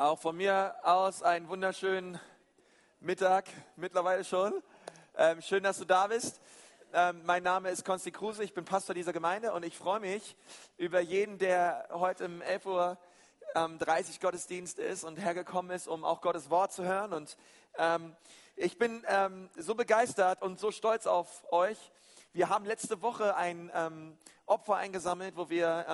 Auch von mir aus einen wunderschönen Mittag, mittlerweile schon. Ähm, schön, dass du da bist. Ähm, mein Name ist Konsti Kruse, ich bin Pastor dieser Gemeinde und ich freue mich über jeden, der heute um 11.30 Uhr ähm, Gottesdienst ist und hergekommen ist, um auch Gottes Wort zu hören. Und ähm, ich bin ähm, so begeistert und so stolz auf euch. Wir haben letzte Woche ein ähm, Opfer eingesammelt, wo wir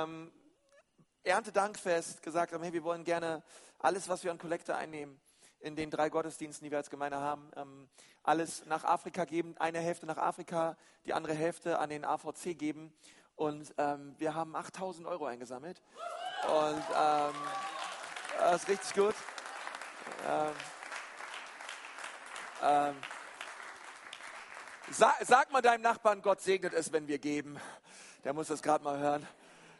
Erntedankfest gesagt haben, hey, wir wollen gerne alles, was wir an Kollekte einnehmen, in den drei Gottesdiensten, die wir als Gemeinde haben, ähm, alles nach Afrika geben, eine Hälfte nach Afrika, die andere Hälfte an den AVC geben. Und ähm, wir haben 8000 Euro eingesammelt. Und ähm, das ist richtig gut. Ähm, ähm, sag, sag, mal deinem Nachbarn, Gott segnet es, wenn wir geben. Der muss das gerade mal hören.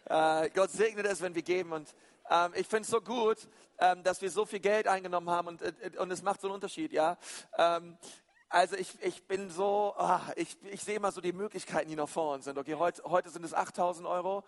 Äh, Gott segnet es, wenn wir geben. Und ähm, ich finde es so gut, ähm, dass wir so viel Geld eingenommen haben und, äh, und es macht so einen Unterschied, ja. Ähm, also ich, ich bin so, ah, ich, ich sehe immer so die Möglichkeiten, die noch vor uns sind. Okay, heute, heute sind es 8000 Euro.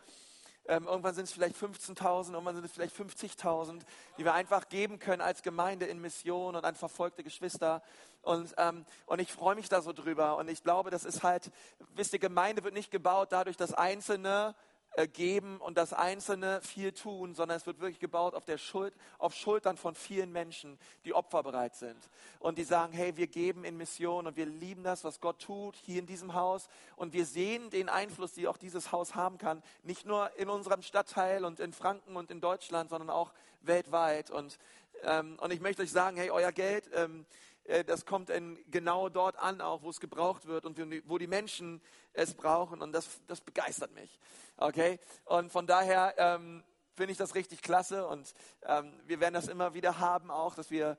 Ähm, irgendwann sind es vielleicht 15.000, irgendwann sind es vielleicht 50.000, die wir einfach geben können als Gemeinde in Mission und an verfolgte Geschwister. Und, ähm, und ich freue mich da so drüber. Und ich glaube, das ist halt, wisst ihr, Gemeinde wird nicht gebaut dadurch, dass Einzelne äh, geben und das Einzelne viel tun, sondern es wird wirklich gebaut auf, der Schuld, auf Schultern von vielen Menschen, die opferbereit sind und die sagen, hey, wir geben in Mission und wir lieben das, was Gott tut hier in diesem Haus und wir sehen den Einfluss, den auch dieses Haus haben kann, nicht nur in unserem Stadtteil und in Franken und in Deutschland, sondern auch weltweit. Und, ähm, und ich möchte euch sagen, hey, euer Geld, ähm, äh, das kommt in, genau dort an, auch wo es gebraucht wird und wo die Menschen es brauchen. Und das, das begeistert mich. Okay? Und von daher ähm, finde ich das richtig klasse. Und ähm, wir werden das immer wieder haben, auch, dass wir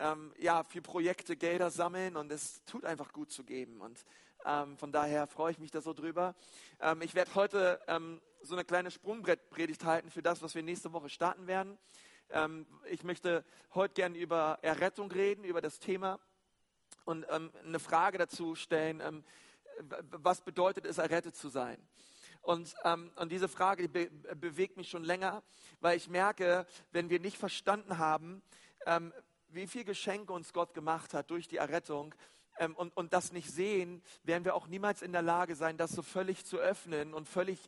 ähm, ja, für Projekte Gelder sammeln. Und es tut einfach gut zu geben. Und ähm, von daher freue ich mich da so drüber. Ähm, ich werde heute ähm, so eine kleine Sprungbrettpredigt halten für das, was wir nächste Woche starten werden. Ähm, ich möchte heute gerne über Errettung reden, über das Thema und ähm, eine Frage dazu stellen, ähm, was bedeutet es, errettet zu sein? Und, ähm, und diese Frage be bewegt mich schon länger, weil ich merke, wenn wir nicht verstanden haben, ähm, wie viel Geschenke uns Gott gemacht hat durch die Errettung, ähm, und, und das nicht sehen, werden wir auch niemals in der Lage sein, das so völlig zu öffnen und völlig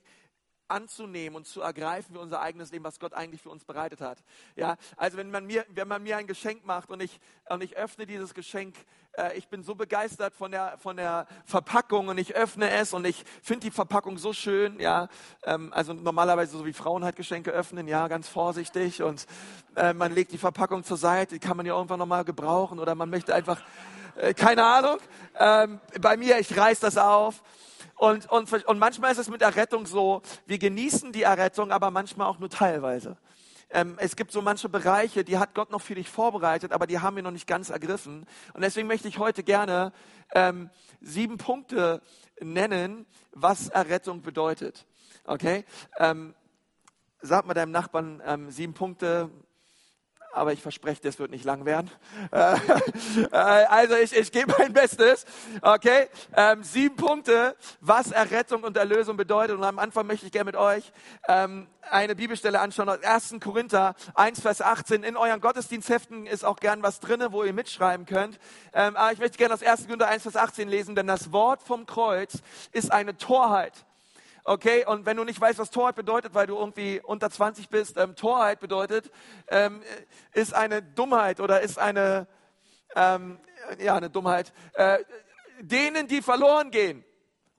anzunehmen und zu ergreifen für unser eigenes Leben, was Gott eigentlich für uns bereitet hat. Ja, also wenn man mir, wenn man mir ein Geschenk macht und ich, und ich öffne dieses Geschenk, äh, ich bin so begeistert von der, von der Verpackung und ich öffne es und ich finde die Verpackung so schön, ja, ähm, also normalerweise so wie Frauen halt Geschenke öffnen, ja, ganz vorsichtig und äh, man legt die Verpackung zur Seite, die kann man ja irgendwann nochmal gebrauchen oder man möchte einfach, äh, keine Ahnung, ähm, bei mir, ich reiß das auf und, und, und manchmal ist es mit Errettung so, wir genießen die Errettung, aber manchmal auch nur teilweise. Ähm, es gibt so manche Bereiche, die hat Gott noch für dich vorbereitet, aber die haben wir noch nicht ganz ergriffen. Und deswegen möchte ich heute gerne ähm, sieben Punkte nennen, was Errettung bedeutet. Okay? Ähm, sag mal deinem Nachbarn ähm, sieben Punkte, aber ich verspreche, das wird nicht lang werden. Äh, äh, also ich, ich gebe mein Bestes. Okay, ähm, sieben Punkte, was Errettung und Erlösung bedeutet. Und am Anfang möchte ich gerne mit euch ähm, eine Bibelstelle anschauen aus 1. Korinther 1, Vers 18. In euren Gottesdienstheften ist auch gern was drinne, wo ihr mitschreiben könnt. Ähm, aber ich möchte gerne aus 1. Korinther 1, Vers 18 lesen, denn das Wort vom Kreuz ist eine Torheit Okay, und wenn du nicht weißt, was Torheit bedeutet, weil du irgendwie unter 20 bist, ähm, Torheit bedeutet, ähm, ist eine Dummheit oder ist eine, ähm, ja, eine Dummheit. Äh, denen, die verloren gehen,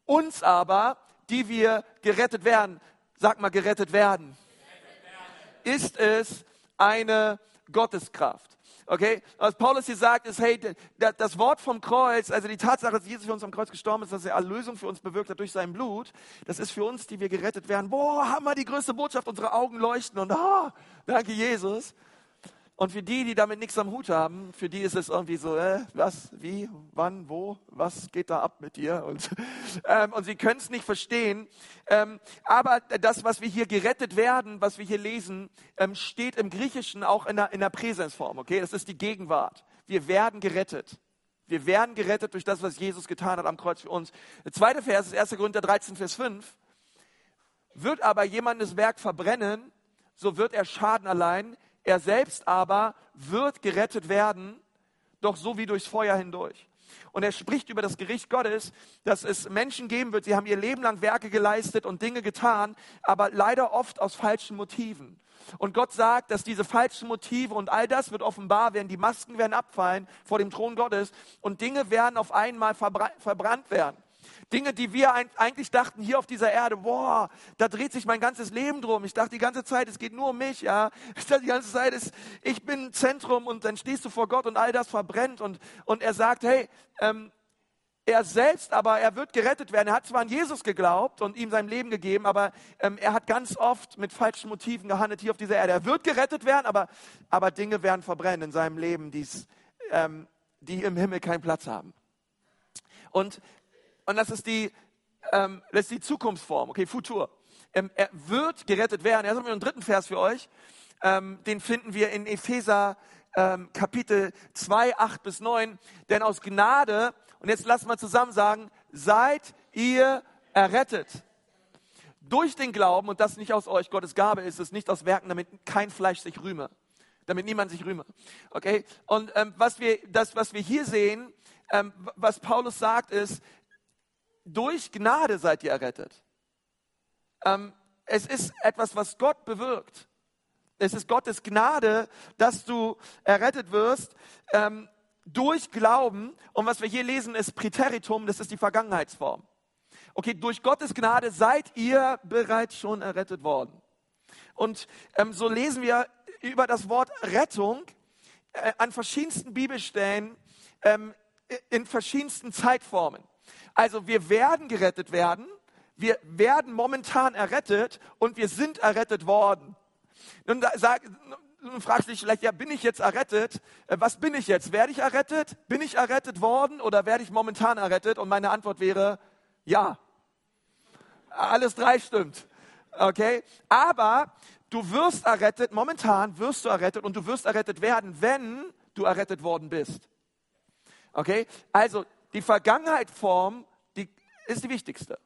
uns aber, die wir gerettet werden, sag mal gerettet werden, ist es eine Gotteskraft. Okay? Was Paulus hier sagt, ist, hey, das Wort vom Kreuz, also die Tatsache, dass Jesus für uns am Kreuz gestorben ist, dass er Erlösung für uns bewirkt hat durch sein Blut, das ist für uns, die wir gerettet werden. Boah, haben wir die größte Botschaft, unsere Augen leuchten und ah, danke Jesus. Und für die, die damit nichts am Hut haben, für die ist es irgendwie so, äh, was, wie, wann, wo, was geht da ab mit dir? Und, ähm, und sie können es nicht verstehen. Ähm, aber das, was wir hier gerettet werden, was wir hier lesen, ähm, steht im Griechischen auch in der, in der Präsensform. Okay, das ist die Gegenwart. Wir werden gerettet. Wir werden gerettet durch das, was Jesus getan hat am Kreuz für uns. Der zweite Vers ist 1. Korinther 13, Vers 5. Wird aber jemandes Werk verbrennen, so wird er Schaden allein, Er selbst aber wird gerettet werden, doch so wie durchs Feuer hindurch. Und er spricht über das Gericht Gottes, dass es Menschen geben wird, sie haben ihr Leben lang Werke geleistet und Dinge getan, aber leider oft aus falschen Motiven. Und Gott sagt, dass diese falschen Motive und all das wird offenbar werden, die Masken werden abfallen vor dem Thron Gottes und Dinge werden auf einmal verbrannt werden. Dinge, die wir eigentlich dachten hier auf dieser Erde, boah, da dreht sich mein ganzes Leben drum. Ich dachte die ganze Zeit, es geht nur um mich, ja. Ich dachte die ganze Zeit, es, ich bin Zentrum und dann stehst du vor Gott und all das verbrennt und, und er sagt, hey, ähm, er selbst aber, er wird gerettet werden. Er hat zwar an Jesus geglaubt und ihm sein Leben gegeben, aber ähm, er hat ganz oft mit falschen Motiven gehandelt hier auf dieser Erde. Er wird gerettet werden, aber, aber Dinge werden verbrennen in seinem Leben, die's, ähm, die im Himmel keinen Platz haben. Und, und das, ist die, ähm, das ist die Zukunftsform, okay, Futur. Ähm, er wird gerettet werden. Jetzt haben wir einen dritten Vers für euch. Ähm, den finden wir in Epheser ähm, Kapitel 2, 8 bis 9. Denn aus Gnade und jetzt lasst mal zusammen sagen, seid ihr errettet. Durch den Glauben, und das nicht aus euch, Gottes Gabe ist es, nicht aus Werken, damit kein Fleisch sich rühme. Damit niemand sich rühme. Okay? Und ähm, was wir, das, was wir hier sehen, ähm, was Paulus sagt, ist, durch Gnade seid ihr errettet. Ähm, es ist etwas, was Gott bewirkt. Es ist Gottes Gnade, dass du errettet wirst. Ähm, durch Glauben. Und was wir hier lesen, ist Präteritum, das ist die Vergangenheitsform. Okay, durch Gottes Gnade seid ihr bereits schon errettet worden. Und ähm, so lesen wir über das Wort Rettung äh, an verschiedensten Bibelstellen ähm, in verschiedensten Zeitformen. Also wir werden gerettet werden, wir werden momentan errettet und wir sind errettet worden. Nun sag, du fragst dich vielleicht, ja, bin ich jetzt errettet? Äh, was bin ich jetzt? Werde ich errettet? Bin ich errettet worden oder werde ich momentan errettet? Und meine Antwort wäre, ja. Alles drei stimmt. Okay? Aber du wirst errettet, momentan wirst du errettet und du wirst errettet werden, wenn du errettet worden bist. Okay? Also, die Vergangenheitsform, die ist die wichtigste.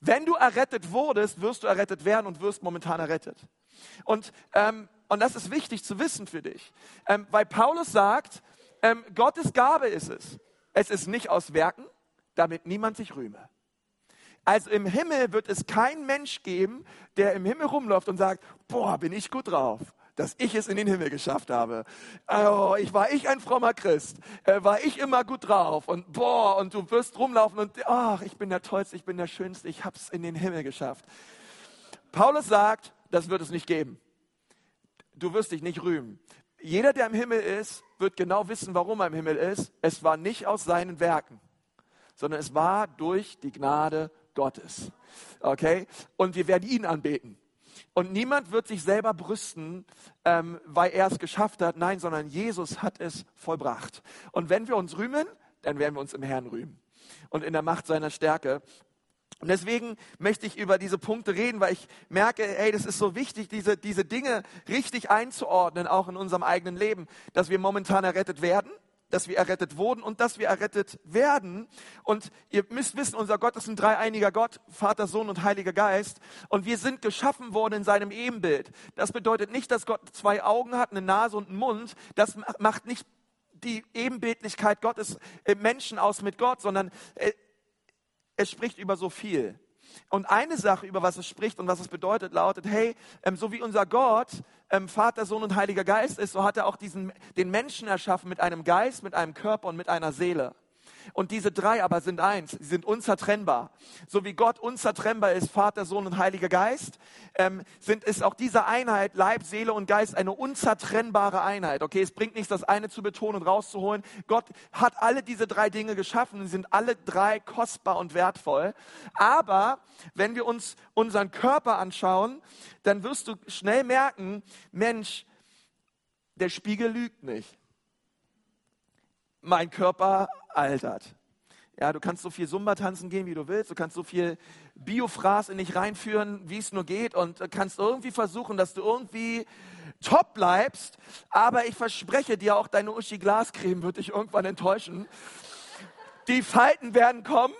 Wenn du errettet wurdest, wirst du errettet werden und wirst momentan errettet. Und ähm, und das ist wichtig zu wissen für dich, ähm, weil Paulus sagt, ähm, Gottes Gabe ist es. Es ist nicht aus Werken, damit niemand sich rühme. Also im Himmel wird es keinen Mensch geben, der im Himmel rumläuft und sagt, boah, bin ich gut drauf, dass ich es in den Himmel geschafft habe. Oh, ich war ich ein frommer Christ, äh, war ich immer gut drauf und boah, und du wirst rumlaufen und ach, ich bin der Tollste, ich bin der Schönste, ich habe es in den Himmel geschafft. Paulus sagt, das wird es nicht geben du wirst dich nicht rühmen. Jeder, der im Himmel ist, wird genau wissen, warum er im Himmel ist. Es war nicht aus seinen Werken, sondern es war durch die Gnade Gottes. Okay? Und wir werden ihn anbeten. Und niemand wird sich selber brüsten, ähm, weil er es geschafft hat. Nein, sondern Jesus hat es vollbracht. Und wenn wir uns rühmen, dann werden wir uns im Herrn rühmen. Und in der Macht seiner Stärke. Und deswegen möchte ich über diese Punkte reden, weil ich merke, hey, das ist so wichtig, diese, diese Dinge richtig einzuordnen, auch in unserem eigenen Leben, dass wir momentan errettet werden, dass wir errettet wurden und dass wir errettet werden. Und ihr müsst wissen, unser Gott ist ein dreieiniger Gott, Vater, Sohn und Heiliger Geist. Und wir sind geschaffen worden in seinem Ebenbild. Das bedeutet nicht, dass Gott zwei Augen hat, eine Nase und einen Mund. Das macht nicht die Ebenbildlichkeit Gottes im Menschen aus mit Gott, sondern äh, es spricht über so viel. Und eine Sache, über was es spricht und was es bedeutet, lautet, hey, ähm, so wie unser Gott ähm, Vater, Sohn und Heiliger Geist ist, so hat er auch diesen, den Menschen erschaffen mit einem Geist, mit einem Körper und mit einer Seele. Und diese drei aber sind eins, sie sind unzertrennbar. So wie Gott unzertrennbar ist, Vater, Sohn und Heiliger Geist, ähm, sind, ist auch diese Einheit, Leib, Seele und Geist, eine unzertrennbare Einheit. Okay, es bringt nichts, das eine zu betonen und rauszuholen. Gott hat alle diese drei Dinge geschaffen, sie sind alle drei kostbar und wertvoll. Aber wenn wir uns unseren Körper anschauen, dann wirst du schnell merken, Mensch, der Spiegel lügt nicht mein Körper altert. Ja, du kannst so viel Zumba tanzen gehen, wie du willst. Du kannst so viel Biofraß in dich reinführen, wie es nur geht. Und kannst irgendwie versuchen, dass du irgendwie top bleibst. Aber ich verspreche dir, auch deine Uschi Glascreme wird dich irgendwann enttäuschen. Die Falten werden kommen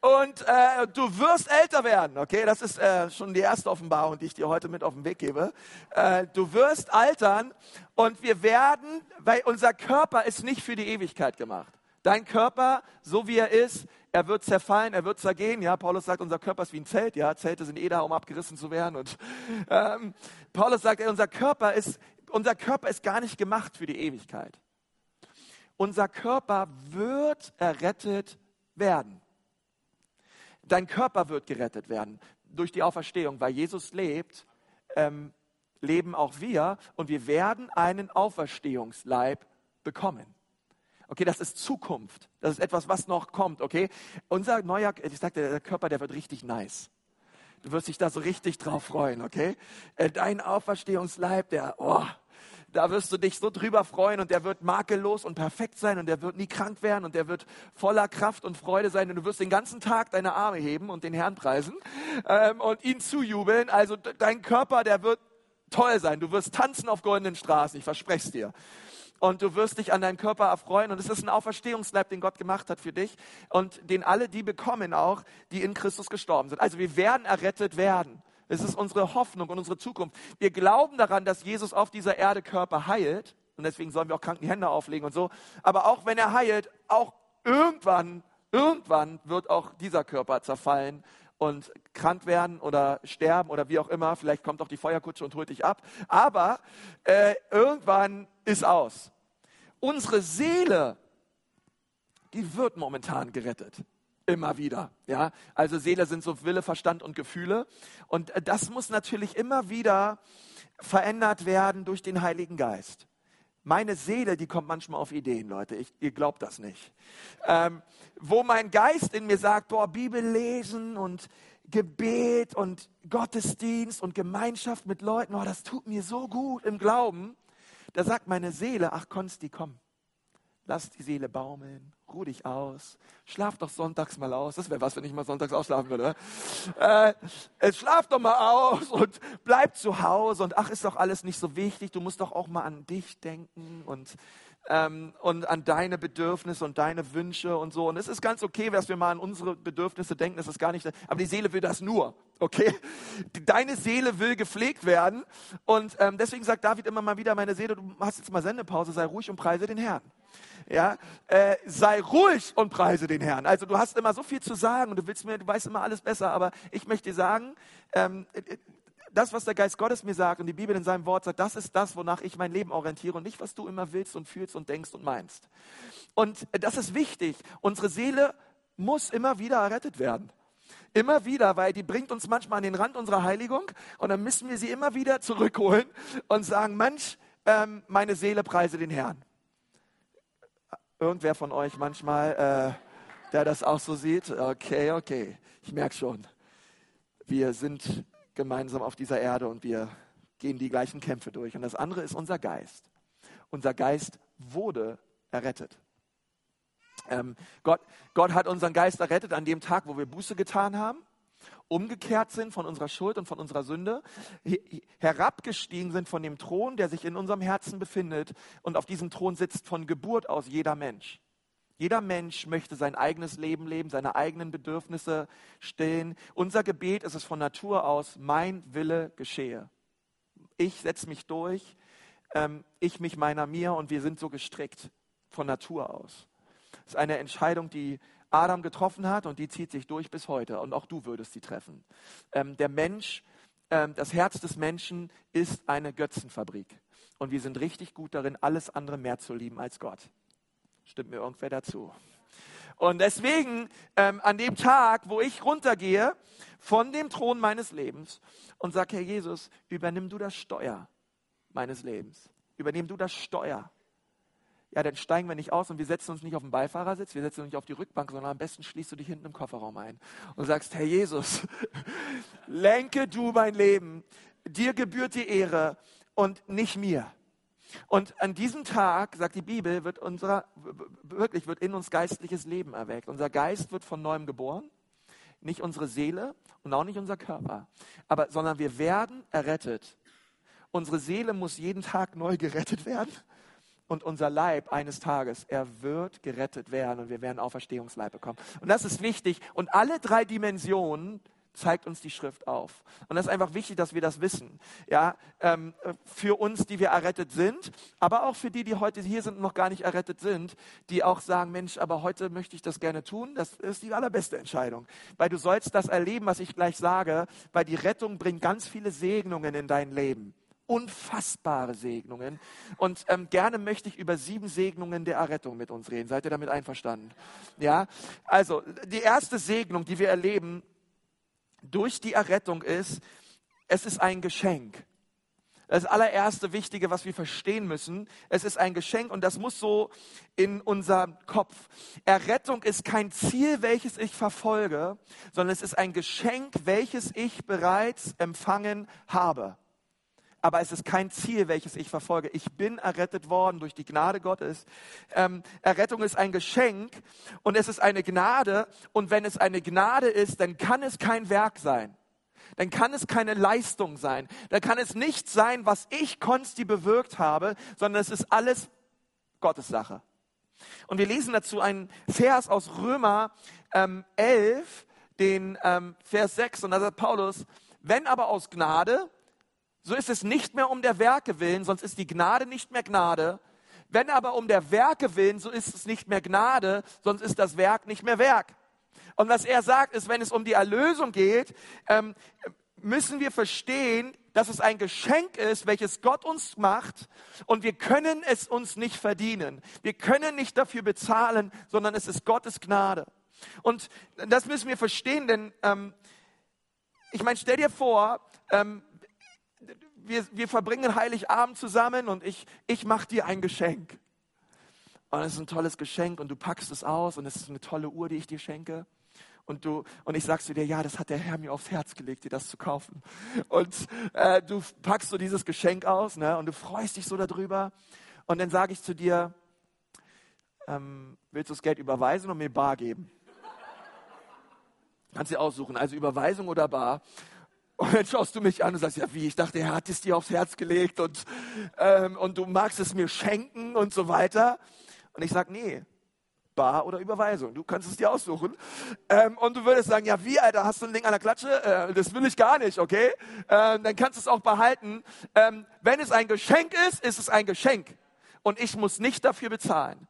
und äh, du wirst älter werden. Okay, das ist äh, schon die erste Offenbarung, die ich dir heute mit auf den Weg gebe. Äh, du wirst altern und wir werden, weil unser Körper ist nicht für die Ewigkeit gemacht. Dein Körper, so wie er ist, er wird zerfallen, er wird zergehen. Ja, Paulus sagt, unser Körper ist wie ein Zelt. Ja, Zelte sind eh da, um abgerissen zu werden. Und ähm, Paulus sagt, unser Körper ist, unser Körper ist gar nicht gemacht für die Ewigkeit. Unser Körper wird errettet werden. Dein Körper wird gerettet werden durch die Auferstehung, weil Jesus lebt. Ähm, leben auch wir und wir werden einen Auferstehungsleib bekommen. Okay, das ist Zukunft. Das ist etwas, was noch kommt. Okay, unser neuer, ich sagte, der Körper, der wird richtig nice. Du wirst dich da so richtig drauf freuen. Okay, äh, dein Auferstehungsleib, der, oh, da wirst du dich so drüber freuen und der wird makellos und perfekt sein und der wird nie krank werden und der wird voller Kraft und Freude sein und du wirst den ganzen Tag deine Arme heben und den Herrn preisen ähm, und ihn zujubeln. Also dein Körper, der wird toll sein. Du wirst tanzen auf goldenen Straßen, ich verspreche es dir und du wirst dich an deinen Körper erfreuen. Und es ist ein Auferstehungsleib, den Gott gemacht hat für dich und den alle die bekommen auch, die in Christus gestorben sind. Also wir werden errettet werden. Es ist unsere Hoffnung und unsere Zukunft. Wir glauben daran, dass Jesus auf dieser Erde Körper heilt. Und deswegen sollen wir auch kranken Hände auflegen und so. Aber auch wenn er heilt, auch irgendwann, irgendwann wird auch dieser Körper zerfallen und krank werden oder sterben oder wie auch immer. Vielleicht kommt auch die Feuerkutsche und holt dich ab. Aber äh, irgendwann ist aus. Unsere Seele, die wird momentan gerettet. Immer wieder. Ja? Also Seele sind so Wille, Verstand und Gefühle. Und äh, das muss natürlich immer wieder verändert werden durch den Heiligen Geist. Meine Seele, die kommt manchmal auf Ideen, Leute. Ich, ihr glaubt das nicht. Ähm, wo mein Geist in mir sagt, boah, Bibel lesen und Gebet und Gottesdienst und Gemeinschaft mit Leuten, oh, das tut mir so gut im Glauben. Da sagt meine Seele, ach Konsti, komm, lass die Seele baumeln, ruh dich aus, schlaf doch sonntags mal aus. Das wäre was, wenn ich mal sonntags ausschlafen würde. Äh, äh, schlaf doch mal aus und bleib zu Hause und ach, ist doch alles nicht so wichtig, du musst doch auch mal an dich denken und ähm, und an deine Bedürfnisse und deine Wünsche und so. Und es ist ganz okay, dass wir mal an unsere Bedürfnisse denken, das ist gar nicht, aber die Seele will das nur, okay? Deine Seele will gepflegt werden und ähm, deswegen sagt David immer mal wieder, meine Seele, du hast jetzt mal Sendepause, sei ruhig und preise den Herrn. Ja, äh, sei ruhig und preise den Herrn. Also du hast immer so viel zu sagen und du willst mir, du weißt immer alles besser, aber ich möchte dir sagen, ähm, das, was der Geist Gottes mir sagt und die Bibel in seinem Wort sagt, das ist das, wonach ich mein Leben orientiere und nicht, was du immer willst und fühlst und denkst und meinst. Und das ist wichtig. Unsere Seele muss immer wieder errettet werden. Immer wieder, weil die bringt uns manchmal an den Rand unserer Heiligung und dann müssen wir sie immer wieder zurückholen und sagen, Mensch, ähm, meine Seele preise den Herrn. Irgendwer von euch manchmal, äh, der das auch so sieht? Okay, okay, ich merke schon. Wir sind gemeinsam auf dieser Erde und wir gehen die gleichen Kämpfe durch. Und das andere ist unser Geist. Unser Geist wurde errettet. Ähm, Gott, Gott hat unseren Geist errettet an dem Tag, wo wir Buße getan haben, umgekehrt sind von unserer Schuld und von unserer Sünde, herabgestiegen sind von dem Thron, der sich in unserem Herzen befindet und auf diesem Thron sitzt von Geburt aus jeder Mensch. Jeder Mensch möchte sein eigenes Leben leben, seine eigenen Bedürfnisse stillen. Unser Gebet ist es von Natur aus, mein Wille geschehe. Ich setze mich durch, ähm, ich mich meiner mir und wir sind so gestrickt von Natur aus. Ist eine Entscheidung, die Adam getroffen hat und die zieht sich durch bis heute. Und auch du würdest sie treffen. Ähm, der Mensch, ähm, das Herz des Menschen ist eine Götzenfabrik. Und wir sind richtig gut darin, alles andere mehr zu lieben als Gott. Stimmt mir irgendwer dazu? Und deswegen ähm, an dem Tag, wo ich runtergehe von dem Thron meines Lebens und sage, Herr Jesus, übernimm du das Steuer meines Lebens. Übernimm du das Steuer. Ja, dann steigen wir nicht aus und wir setzen uns nicht auf den Beifahrersitz, wir setzen uns nicht auf die Rückbank, sondern am besten schließt du dich hinten im Kofferraum ein und sagst, Herr Jesus, lenke du mein Leben, dir gebührt die Ehre und nicht mir. Und an diesem Tag, sagt die Bibel, wird unser, wirklich wird in uns geistliches Leben erweckt. Unser Geist wird von neuem geboren, nicht unsere Seele und auch nicht unser Körper, aber, sondern wir werden errettet. Unsere Seele muss jeden Tag neu gerettet werden und unser Leib eines Tages, er wird gerettet werden und wir werden Auferstehungsleib bekommen. Und das ist wichtig. Und alle drei Dimensionen zeigt uns die Schrift auf. Und das ist einfach wichtig, dass wir das wissen. Ja, ähm, für uns, die wir errettet sind, aber auch für die, die heute hier sind und noch gar nicht errettet sind, die auch sagen, Mensch, aber heute möchte ich das gerne tun. Das ist die allerbeste Entscheidung. Weil du sollst das erleben, was ich gleich sage, weil die Rettung bringt ganz viele Segnungen in dein Leben unfassbare Segnungen. Und ähm, gerne möchte ich über sieben Segnungen der Errettung mit uns reden. Seid ihr damit einverstanden? Ja, also die erste Segnung, die wir erleben, durch die Errettung ist, es ist ein Geschenk. Das allererste Wichtige, was wir verstehen müssen, es ist ein Geschenk und das muss so in unserem Kopf. Errettung ist kein Ziel, welches ich verfolge, sondern es ist ein Geschenk, welches ich bereits empfangen habe. Aber es ist kein Ziel, welches ich verfolge. Ich bin errettet worden durch die Gnade Gottes. Ähm, Errettung ist ein Geschenk und es ist eine Gnade. Und wenn es eine Gnade ist, dann kann es kein Werk sein dann kann es keine Leistung sein. Dann kann es nicht sein, was ich Konsti bewirkt habe, sondern es ist alles Gottes Sache. Und wir lesen dazu einen Vers aus Römer ähm, 11, den ähm, Vers 6, und da sagt Paulus, wenn aber aus Gnade, so ist es nicht mehr um der Werke willen, sonst ist die Gnade nicht mehr Gnade. Wenn aber um der Werke willen, so ist es nicht mehr Gnade, sonst ist das Werk nicht mehr Werk. Und was er sagt, ist, wenn es um die Erlösung geht, ähm, müssen wir verstehen, dass es ein Geschenk ist, welches Gott uns macht und wir können es uns nicht verdienen. Wir können nicht dafür bezahlen, sondern es ist Gottes Gnade. Und das müssen wir verstehen, denn ähm, ich meine, stell dir vor, ähm, wir, wir verbringen Heiligabend zusammen und ich, ich mache dir ein Geschenk. Und es ist ein tolles Geschenk und du packst es aus und es ist eine tolle Uhr, die ich dir schenke. Und, du, und ich sagst zu dir, ja, das hat der Herr mir aufs Herz gelegt, dir das zu kaufen. Und äh, du packst so dieses Geschenk aus ne, und du freust dich so darüber. Und dann sage ich zu dir, ähm, willst du das Geld überweisen und mir bar geben? Kannst du aussuchen, also Überweisung oder bar. Und dann schaust du mich an und sagst, ja wie, ich dachte, er hat es dir aufs Herz gelegt und, ähm, und du magst es mir schenken und so weiter. Und ich sage, nee, Bar oder Überweisung. Du kannst es dir aussuchen. Ähm, und du würdest sagen, ja wie, Alter, hast du ein Ding an der Klatsche? Äh, das will ich gar nicht, okay? Ähm, dann kannst du es auch behalten. Ähm, wenn es ein Geschenk ist, ist es ein Geschenk. Und ich muss nicht dafür bezahlen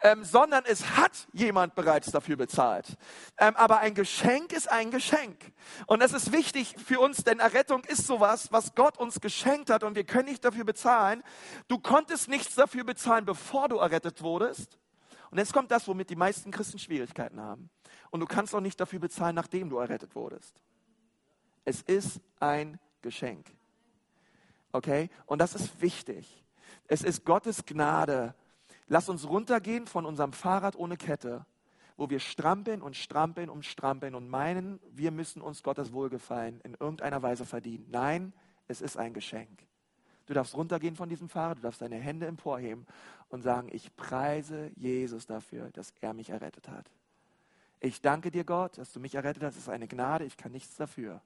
ähm, sondern es hat jemand bereits dafür bezahlt. Ähm, aber ein Geschenk ist ein Geschenk. Und das ist wichtig für uns, denn Errettung ist sowas, was Gott uns geschenkt hat und wir können nicht dafür bezahlen. Du konntest nichts dafür bezahlen, bevor du errettet wurdest. Und jetzt kommt das, womit die meisten Christen Schwierigkeiten haben. Und du kannst auch nicht dafür bezahlen, nachdem du errettet wurdest. Es ist ein Geschenk. Okay? Und das ist wichtig. Es ist Gottes Gnade, Lass uns runtergehen von unserem Fahrrad ohne Kette, wo wir strampeln und strampeln und strampeln und meinen, wir müssen uns Gottes Wohlgefallen in irgendeiner Weise verdienen. Nein, es ist ein Geschenk. Du darfst runtergehen von diesem Fahrrad, du darfst deine Hände emporheben und sagen, ich preise Jesus dafür, dass er mich errettet hat. Ich danke dir, Gott, dass du mich errettet hast. Es ist eine Gnade, ich kann nichts dafür.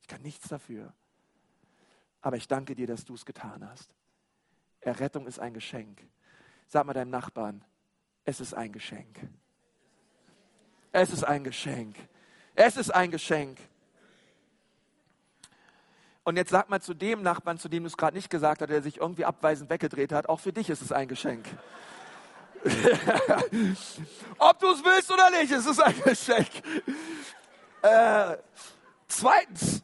Ich kann nichts dafür. Aber ich danke dir, dass du es getan hast. Errettung ist ein Geschenk. Sag mal deinem Nachbarn, es ist ein Geschenk. Es ist ein Geschenk. Es ist ein Geschenk. Und jetzt sag mal zu dem Nachbarn, zu dem du es gerade nicht gesagt hast, der sich irgendwie abweisend weggedreht hat, auch für dich ist es ein Geschenk. Ob du es willst oder nicht, es ist ein Geschenk. Äh, zweitens,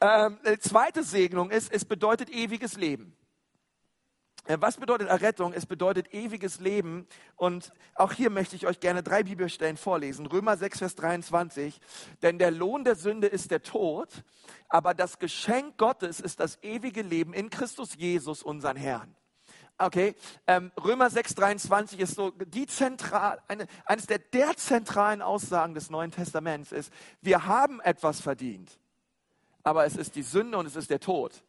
ähm, zweite Segnung ist, es bedeutet ewiges Leben. Äh, was bedeutet Errettung? Es bedeutet ewiges Leben. Und auch hier möchte ich euch gerne drei Bibelstellen vorlesen. Römer 6, Vers 23. Denn der Lohn der Sünde ist der Tod, aber das Geschenk Gottes ist das ewige Leben in Christus Jesus, unseren Herrn. Okay, ähm, Römer 6, 23 ist so die zentral, eine, eines der, der zentralen Aussagen des Neuen Testaments ist, wir haben etwas verdient, aber es ist die Sünde und es ist der Tod.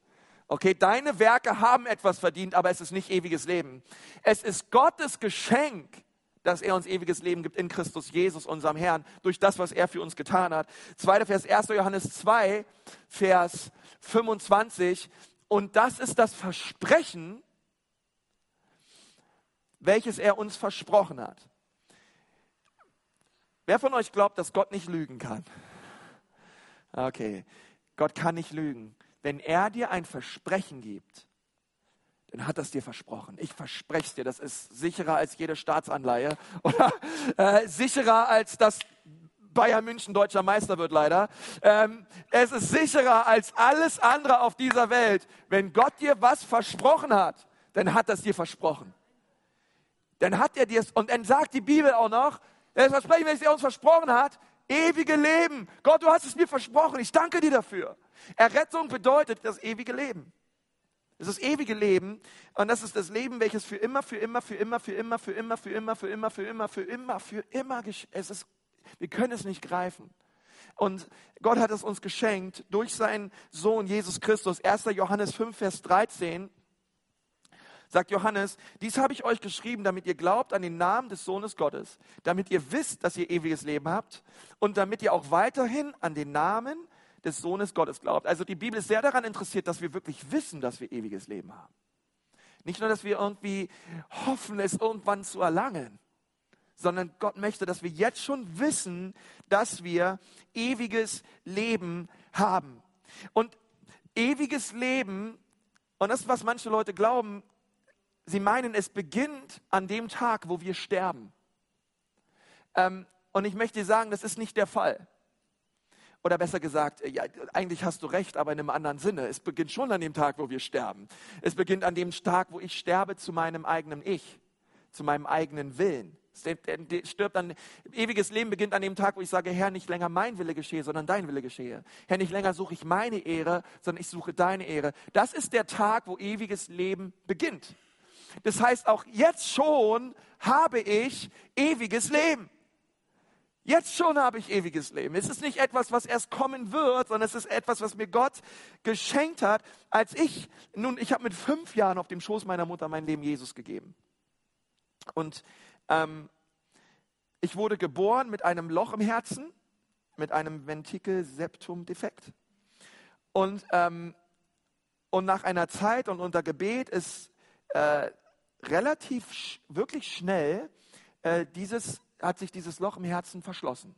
Okay, deine Werke haben etwas verdient, aber es ist nicht ewiges Leben. Es ist Gottes Geschenk, dass er uns ewiges Leben gibt in Christus Jesus, unserem Herrn, durch das, was er für uns getan hat. Zweiter Vers, 1. Johannes 2, Vers 25. Und das ist das Versprechen, welches er uns versprochen hat. Wer von euch glaubt, dass Gott nicht lügen kann? Okay, Gott kann nicht lügen. Wenn er dir ein Versprechen gibt, dann hat er es dir versprochen. Ich verspreche es dir, das ist sicherer als jede Staatsanleihe oder äh, sicherer als das Bayern München deutscher Meister wird leider. Ähm, es ist sicherer als alles andere auf dieser Welt. Wenn Gott dir was versprochen hat, dann hat er es dir versprochen. Dann hat er dir es, und dann sagt die Bibel auch noch, das Versprechen, welches er uns versprochen hat, ewige Leben. Gott, du hast es mir versprochen. Ich danke dir dafür. Errettung bedeutet das ewige Leben. Es ist das ewige Leben und das ist das Leben, welches für immer, für immer, für immer, für immer, für immer, für immer, für immer, für immer, für immer, für immer, es ist, wir können es nicht greifen. Und Gott hat es uns geschenkt durch seinen Sohn Jesus Christus. 1. Johannes 5, Vers 13 sagt Johannes, dies habe ich euch geschrieben, damit ihr glaubt an den Namen des Sohnes Gottes, damit ihr wisst, dass ihr ewiges Leben habt und damit ihr auch weiterhin an den Namen des Sohnes Gottes glaubt. Also die Bibel ist sehr daran interessiert, dass wir wirklich wissen, dass wir ewiges Leben haben. Nicht nur, dass wir irgendwie hoffen, es irgendwann zu erlangen, sondern Gott möchte, dass wir jetzt schon wissen, dass wir ewiges Leben haben. Und ewiges Leben, und das was manche Leute glauben, sie meinen, es beginnt an dem Tag, wo wir sterben. Ähm, und ich möchte sagen, das ist nicht der Fall. Oder besser gesagt, ja, eigentlich hast du recht, aber in einem anderen Sinne. Es beginnt schon an dem Tag, wo wir sterben. Es beginnt an dem Tag, wo ich sterbe zu meinem eigenen Ich, zu meinem eigenen Willen. Es stirbt dann, ewiges Leben beginnt an dem Tag, wo ich sage, Herr, nicht länger mein Wille geschehe, sondern dein Wille geschehe. Herr, nicht länger suche ich meine Ehre, sondern ich suche deine Ehre. Das ist der Tag, wo ewiges Leben beginnt. Das heißt, auch jetzt schon habe ich ewiges Leben. Jetzt schon habe ich ewiges Leben. Es ist nicht etwas, was erst kommen wird, sondern es ist etwas, was mir Gott geschenkt hat, als ich, nun, ich habe mit fünf Jahren auf dem Schoß meiner Mutter mein Leben Jesus gegeben. Und ähm, ich wurde geboren mit einem Loch im Herzen, mit einem Ventrikel-Septum-Defekt. Und, ähm, und nach einer Zeit und unter Gebet ist äh, relativ sch wirklich schnell äh, dieses, hat sich dieses Loch im Herzen verschlossen.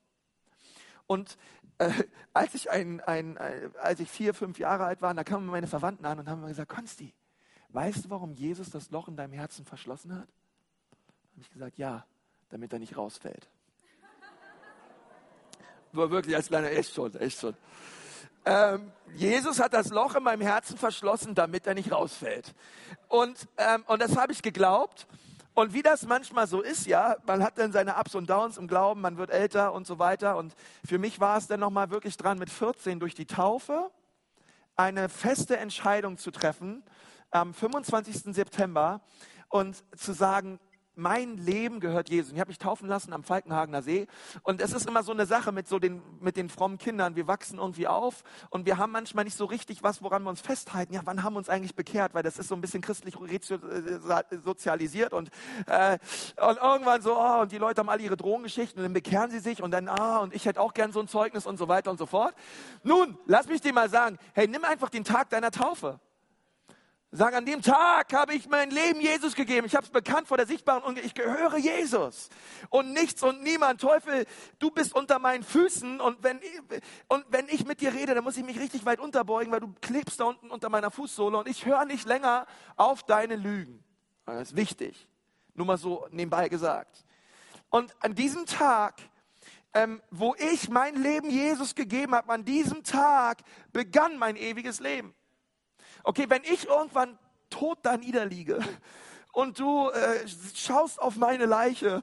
Und äh, als, ich ein, ein, ein, als ich vier, fünf Jahre alt war, da kamen meine Verwandten an und haben mir gesagt, Konsti, weißt du, warum Jesus das Loch in deinem Herzen verschlossen hat? Habe ich gesagt, ja, damit er nicht rausfällt. War wirklich als kleiner, echt schon, echt schon. Ähm, Jesus hat das Loch in meinem Herzen verschlossen, damit er nicht rausfällt. Und, ähm, und das habe ich geglaubt. Und wie das manchmal so ist, ja, man hat dann seine Ups und Downs im Glauben, man wird älter und so weiter. Und für mich war es dann nochmal wirklich dran, mit 14 durch die Taufe eine feste Entscheidung zu treffen, am 25. September und zu sagen, mein Leben gehört Jesus. ich habe mich taufen lassen am Falkenhagener See. Und es ist immer so eine Sache mit so den, mit den frommen Kindern. Wir wachsen irgendwie auf und wir haben manchmal nicht so richtig was, woran wir uns festhalten. Ja, wann haben wir uns eigentlich bekehrt? Weil das ist so ein bisschen christlich sozialisiert und, äh, und irgendwann so, oh, und die Leute haben alle ihre Drogengeschichten und dann bekehren sie sich und dann, ah, und ich hätte auch gern so ein Zeugnis und so weiter und so fort. Nun, lass mich dir mal sagen, hey, nimm einfach den Tag deiner Taufe. Sag, an dem Tag habe ich mein Leben Jesus gegeben. Ich habe es bekannt vor der sichtbaren und ich gehöre Jesus. Und nichts und niemand. Teufel, du bist unter meinen Füßen und wenn, und wenn ich mit dir rede, dann muss ich mich richtig weit unterbeugen, weil du klebst da unten unter meiner Fußsohle und ich höre nicht länger auf deine Lügen. Das ist wichtig. Nur mal so nebenbei gesagt. Und an diesem Tag, ähm, wo ich mein Leben Jesus gegeben habe, an diesem Tag begann mein ewiges Leben. Okay, wenn ich irgendwann tot da niederliege und du äh, schaust auf meine Leiche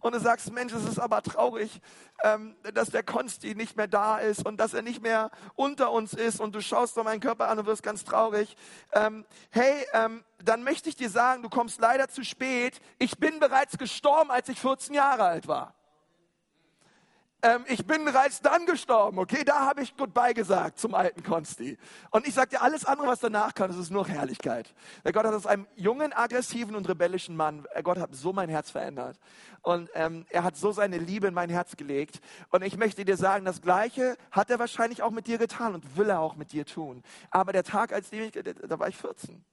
und du sagst, Mensch, es ist aber traurig, ähm, dass der Konsti nicht mehr da ist und dass er nicht mehr unter uns ist und du schaust auf meinen Körper an und wirst ganz traurig. Ähm, hey, ähm, dann möchte ich dir sagen, du kommst leider zu spät. Ich bin bereits gestorben, als ich 14 Jahre alt war ähm, ich bin bereits dann gestorben, okay? Da habe ich Goodbye gesagt zum alten Konsti. Und ich dir, alles andere, was danach kam, das ist nur Herrlichkeit. Der Gott hat aus einem jungen, aggressiven und rebellischen Mann, äh, Gott hat so mein Herz verändert. Und ähm, er hat so seine Liebe in mein Herz gelegt. Und ich möchte dir sagen, das Gleiche hat er wahrscheinlich auch mit dir getan und will er auch mit dir tun. Aber der Tag, als ich, da war ich 14.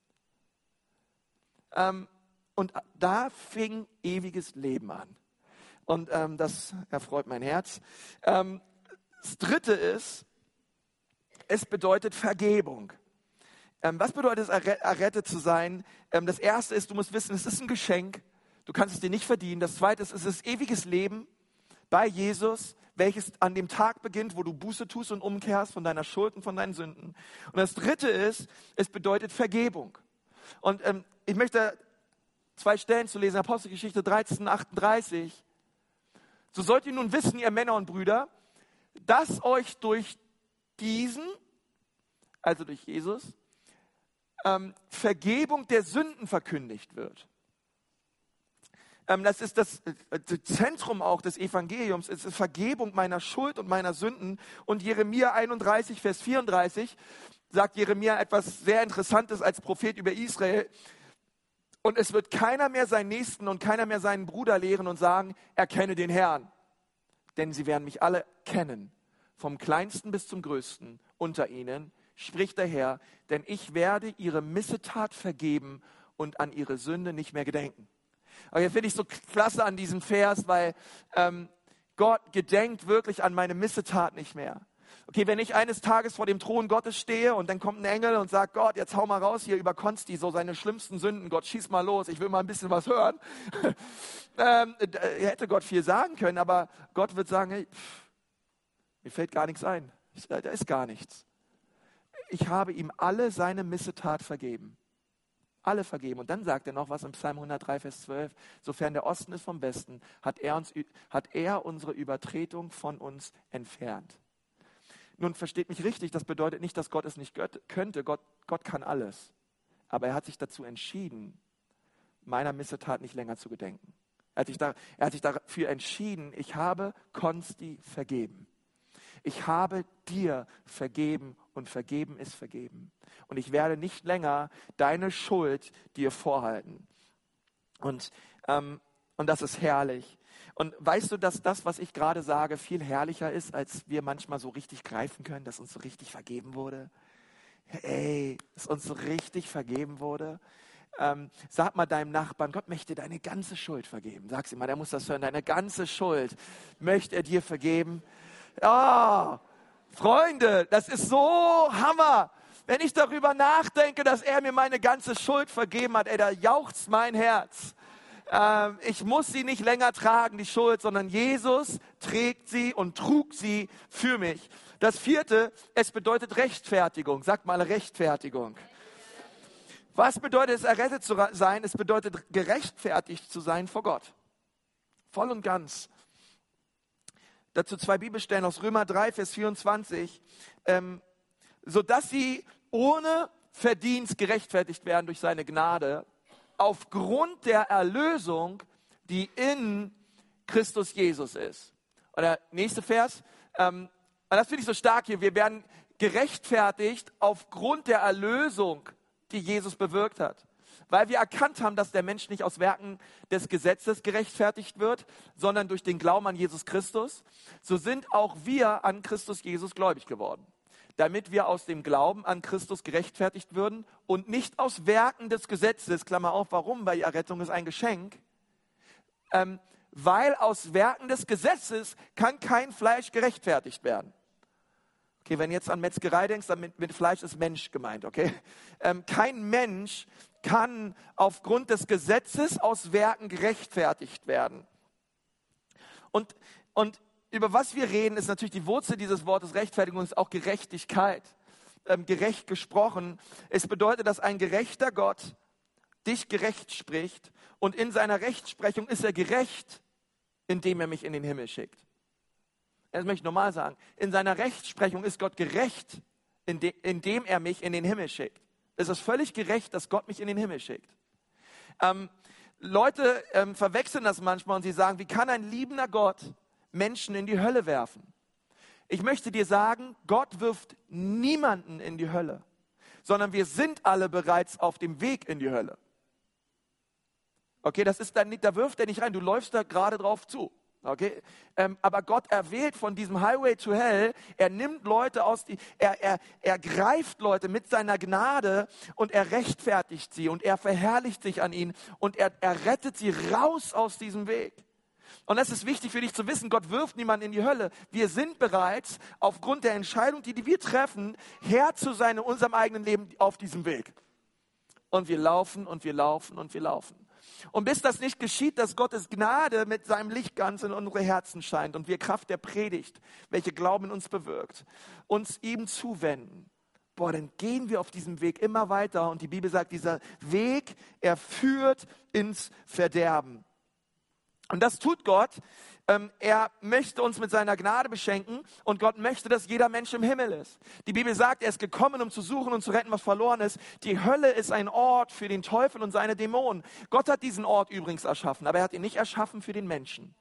Ähm, und da fing ewiges Leben an. Und ähm, das erfreut mein Herz. Ähm, das dritte ist, es bedeutet Vergebung. Ähm, was bedeutet es, errettet zu sein? Ähm, das erste ist, du musst wissen, es ist ein Geschenk. Du kannst es dir nicht verdienen. Das zweite ist, es ist ewiges Leben bei Jesus, welches an dem Tag beginnt, wo du Buße tust und umkehrst von deiner Schuld und von deinen Sünden. Und das dritte ist, es bedeutet Vergebung. Und ähm, ich möchte zwei Stellen zu lesen, Apostelgeschichte 13, 38. So sollt ihr nun wissen, ihr Männer und Brüder, dass euch durch diesen, also durch Jesus, ähm, Vergebung der Sünden verkündigt wird. Ähm, das ist das, äh, das, Zentrum auch des Evangeliums. Es ist Vergebung meiner Schuld und meiner Sünden. Und Jeremia 31, Vers 34 sagt Jeremia etwas sehr Interessantes als Prophet über Israel. Und es wird keiner mehr seinen Nächsten und keiner mehr seinen Bruder lehren und sagen, erkenne den Herrn. Denn sie werden mich alle kennen, vom kleinsten bis zum größten unter ihnen, spricht der Herr, denn ich werde ihre Missetat vergeben und an ihre Sünde nicht mehr gedenken. Aber hier finde ich so klasse an diesem Vers, weil ähm, Gott gedenkt wirklich an meine Missetat nicht mehr. Okay, wenn ich eines Tages vor dem Thron Gottes stehe und dann kommt ein Engel und sagt, Gott, jetzt hau mal raus hier über Konsti, so seine schlimmsten Sünden, Gott, schieß mal los, ich will mal ein bisschen was hören. ähm, hätte Gott viel sagen können, aber Gott wird sagen, hey, pff, mir fällt gar nichts ein. Da ist gar nichts. Ich habe ihm alle seine Missetat vergeben. Alle vergeben. Und dann sagt er noch was im Psalm 103, Vers 12. Sofern der Osten ist vom Westen, hat er, uns, hat er unsere Übertretung von uns entfernt. Nun versteht mich richtig, das bedeutet nicht, dass Gott es nicht könnte. Gott, Gott kann alles. Aber er hat sich dazu entschieden, meiner Missetat nicht länger zu gedenken. Er hat sich, da, er hat sich dafür entschieden, ich habe Konsti vergeben. Ich habe dir vergeben und vergeben ist vergeben. Und ich werde nicht länger deine Schuld dir vorhalten. Und, ähm, und das ist herrlich. Und weißt du, dass das, was ich gerade sage, viel herrlicher ist, als wir manchmal so richtig greifen können, dass uns so richtig vergeben wurde? Ey, dass uns so richtig vergeben wurde. Ähm, sag mal deinem Nachbarn, Gott möchte deine ganze Schuld vergeben. Sag sie mal, der muss das hören. Deine ganze Schuld möchte er dir vergeben. Ja, oh, Freunde, das ist so Hammer. Wenn ich darüber nachdenke, dass er mir meine ganze Schuld vergeben hat, ey, da jauchzt mein Herz äh, ich muss sie nicht länger tragen, die Schuld, sondern Jesus trägt sie und trug sie für mich. Das vierte, es bedeutet Rechtfertigung. Sagt mal Rechtfertigung. Was bedeutet es, errettet zu sein? Es bedeutet gerechtfertigt zu sein vor Gott. Voll und ganz. Dazu zwei Bibelstellen aus Römer 3, Vers 24. Ähm, sodass sie ohne Verdienst gerechtfertigt werden durch seine Gnade aufgrund der Erlösung, die in Christus Jesus ist. Und der nächste Vers, ähm, das finde ich so stark hier, wir werden gerechtfertigt aufgrund der Erlösung, die Jesus bewirkt hat. Weil wir erkannt haben, dass der Mensch nicht aus Werken des Gesetzes gerechtfertigt wird, sondern durch den Glauben an Jesus Christus, so sind auch wir an Christus Jesus gläubig geworden damit wir aus dem Glauben an Christus gerechtfertigt würden und nicht aus Werken des Gesetzes, Klammer auf, warum? Weil die Errettung ist ein Geschenk. Ähm, weil aus Werken des Gesetzes kann kein Fleisch gerechtfertigt werden. Okay, wenn du jetzt an Metzgerei denkst, dann mit, mit Fleisch ist Mensch gemeint, okay? Ähm, kein Mensch kann aufgrund des Gesetzes aus Werken gerechtfertigt werden. Und, und über was wir reden, ist natürlich die Wurzel dieses Wortes Rechtfertigung, ist auch Gerechtigkeit. Ähm, gerecht gesprochen. Es bedeutet, dass ein gerechter Gott dich gerecht spricht und in seiner Rechtsprechung ist er gerecht, indem er mich in den Himmel schickt. Das möchte ich normal sagen. In seiner Rechtsprechung ist Gott gerecht, indem er mich in den Himmel schickt. Es ist völlig gerecht, dass Gott mich in den Himmel schickt. Ähm, Leute ähm, verwechseln das manchmal und sie sagen, wie kann ein liebender Gott Menschen in die Hölle werfen. Ich möchte dir sagen, Gott wirft niemanden in die Hölle, sondern wir sind alle bereits auf dem Weg in die Hölle. Okay, das ist dann nicht, da wirft er nicht rein, du läufst da gerade drauf zu. Okay? Ähm, aber Gott erwählt von diesem Highway to Hell, er nimmt Leute aus die, er, er, er greift Leute mit seiner Gnade und er rechtfertigt sie und er verherrlicht sich an ihnen und er, er rettet sie raus aus diesem Weg. Und das ist wichtig für dich zu wissen, Gott wirft niemanden in die Hölle. Wir sind bereits aufgrund der Entscheidung, die, die wir treffen, Herr zu sein in unserem eigenen Leben auf diesem Weg. Und wir laufen und wir laufen und wir laufen. Und bis das nicht geschieht, dass Gottes Gnade mit seinem Licht ganz in unsere Herzen scheint und wir Kraft der Predigt, welche Glauben in uns bewirkt, uns ihm zuwenden, boah, dann gehen wir auf diesem Weg immer weiter. Und die Bibel sagt, dieser Weg, er führt ins Verderben. Und das tut Gott. Ähm, er möchte uns mit seiner Gnade beschenken und Gott möchte, dass jeder Mensch im Himmel ist. Die Bibel sagt, er ist gekommen, um zu suchen und zu retten, was verloren ist. Die Hölle ist ein Ort für den Teufel und seine Dämonen. Gott hat diesen Ort übrigens erschaffen, aber er hat ihn nicht erschaffen für den Menschen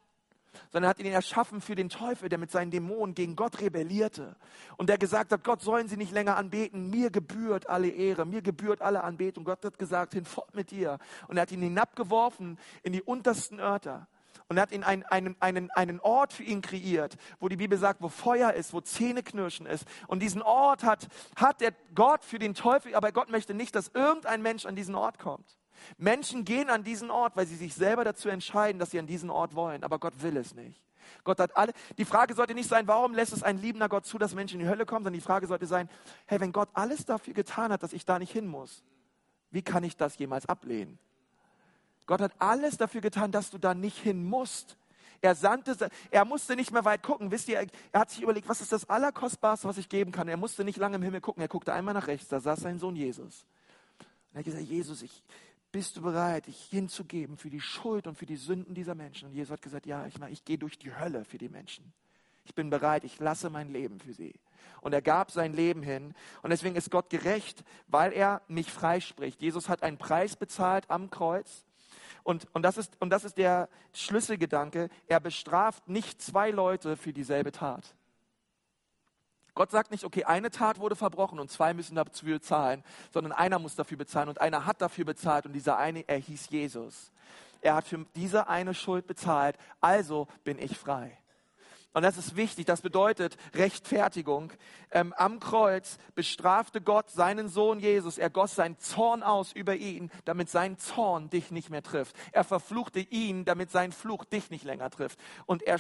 sondern er hat ihn erschaffen für den Teufel, der mit seinen Dämonen gegen Gott rebellierte und der gesagt hat, Gott sollen sie nicht länger anbeten, mir gebührt alle Ehre, mir gebührt alle Anbetung. Gott hat gesagt, hinfort mit dir. Und er hat ihn hinabgeworfen in die untersten Örter und er hat ihn einen, einen, einen, einen Ort für ihn kreiert, wo die Bibel sagt, wo Feuer ist, wo Zähneknirschen ist. Und diesen Ort hat, hat der Gott für den Teufel, aber Gott möchte nicht, dass irgendein Mensch an diesen Ort kommt. Menschen gehen an diesen Ort, weil sie sich selber dazu entscheiden, dass sie an diesen Ort wollen, aber Gott will es nicht. Gott hat alle. Die Frage sollte nicht sein, warum lässt es ein liebender Gott zu, dass Menschen in die Hölle kommen, sondern die Frage sollte sein, hey, wenn Gott alles dafür getan hat, dass ich da nicht hin muss, wie kann ich das jemals ablehnen? Gott hat alles dafür getan, dass du da nicht hin musst. Er sandte, er musste nicht mehr weit gucken. Wisst ihr, er hat sich überlegt, was ist das Allerkostbarste, was ich geben kann. Er musste nicht lange im Himmel gucken. Er guckte einmal nach rechts, da saß sein Sohn Jesus. Und er hat gesagt, Jesus, ich, bist du bereit, dich hinzugeben für die Schuld und für die Sünden dieser Menschen? Und Jesus hat gesagt, ja, ich, ich gehe durch die Hölle für die Menschen. Ich bin bereit, ich lasse mein Leben für sie. Und er gab sein Leben hin. Und deswegen ist Gott gerecht, weil er mich freispricht. Jesus hat einen Preis bezahlt am Kreuz. Und, und, das ist, und das ist der Schlüsselgedanke. Er bestraft nicht zwei Leute für dieselbe Tat. Gott sagt nicht, okay, eine Tat wurde verbrochen und zwei müssen dafür bezahlen, sondern einer muss dafür bezahlen und einer hat dafür bezahlt und dieser eine, er hieß Jesus. Er hat für diese eine Schuld bezahlt, also bin ich frei. Und das ist wichtig, das bedeutet Rechtfertigung. Ähm, am Kreuz bestrafte Gott seinen Sohn Jesus. Er goss seinen Zorn aus über ihn, damit sein Zorn dich nicht mehr trifft. Er verfluchte ihn, damit sein Fluch dich nicht länger trifft. Und er,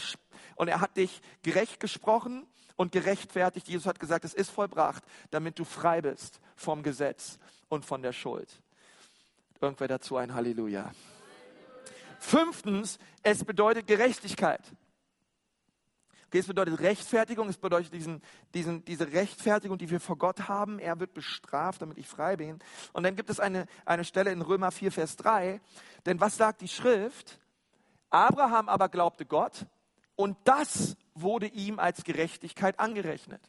und er hat dich gerecht gesprochen und gerechtfertigt. Jesus hat gesagt, es ist vollbracht, damit du frei bist vom Gesetz und von der Schuld. Irgendwer dazu ein Halleluja. Fünftens, es bedeutet Gerechtigkeit. Okay, es bedeutet Rechtfertigung, es bedeutet diesen, diesen, diese Rechtfertigung, die wir vor Gott haben. Er wird bestraft, damit ich frei bin. Und dann gibt es eine, eine Stelle in Römer 4, Vers 3. Denn was sagt die Schrift? Abraham aber glaubte Gott und das wurde ihm als Gerechtigkeit angerechnet.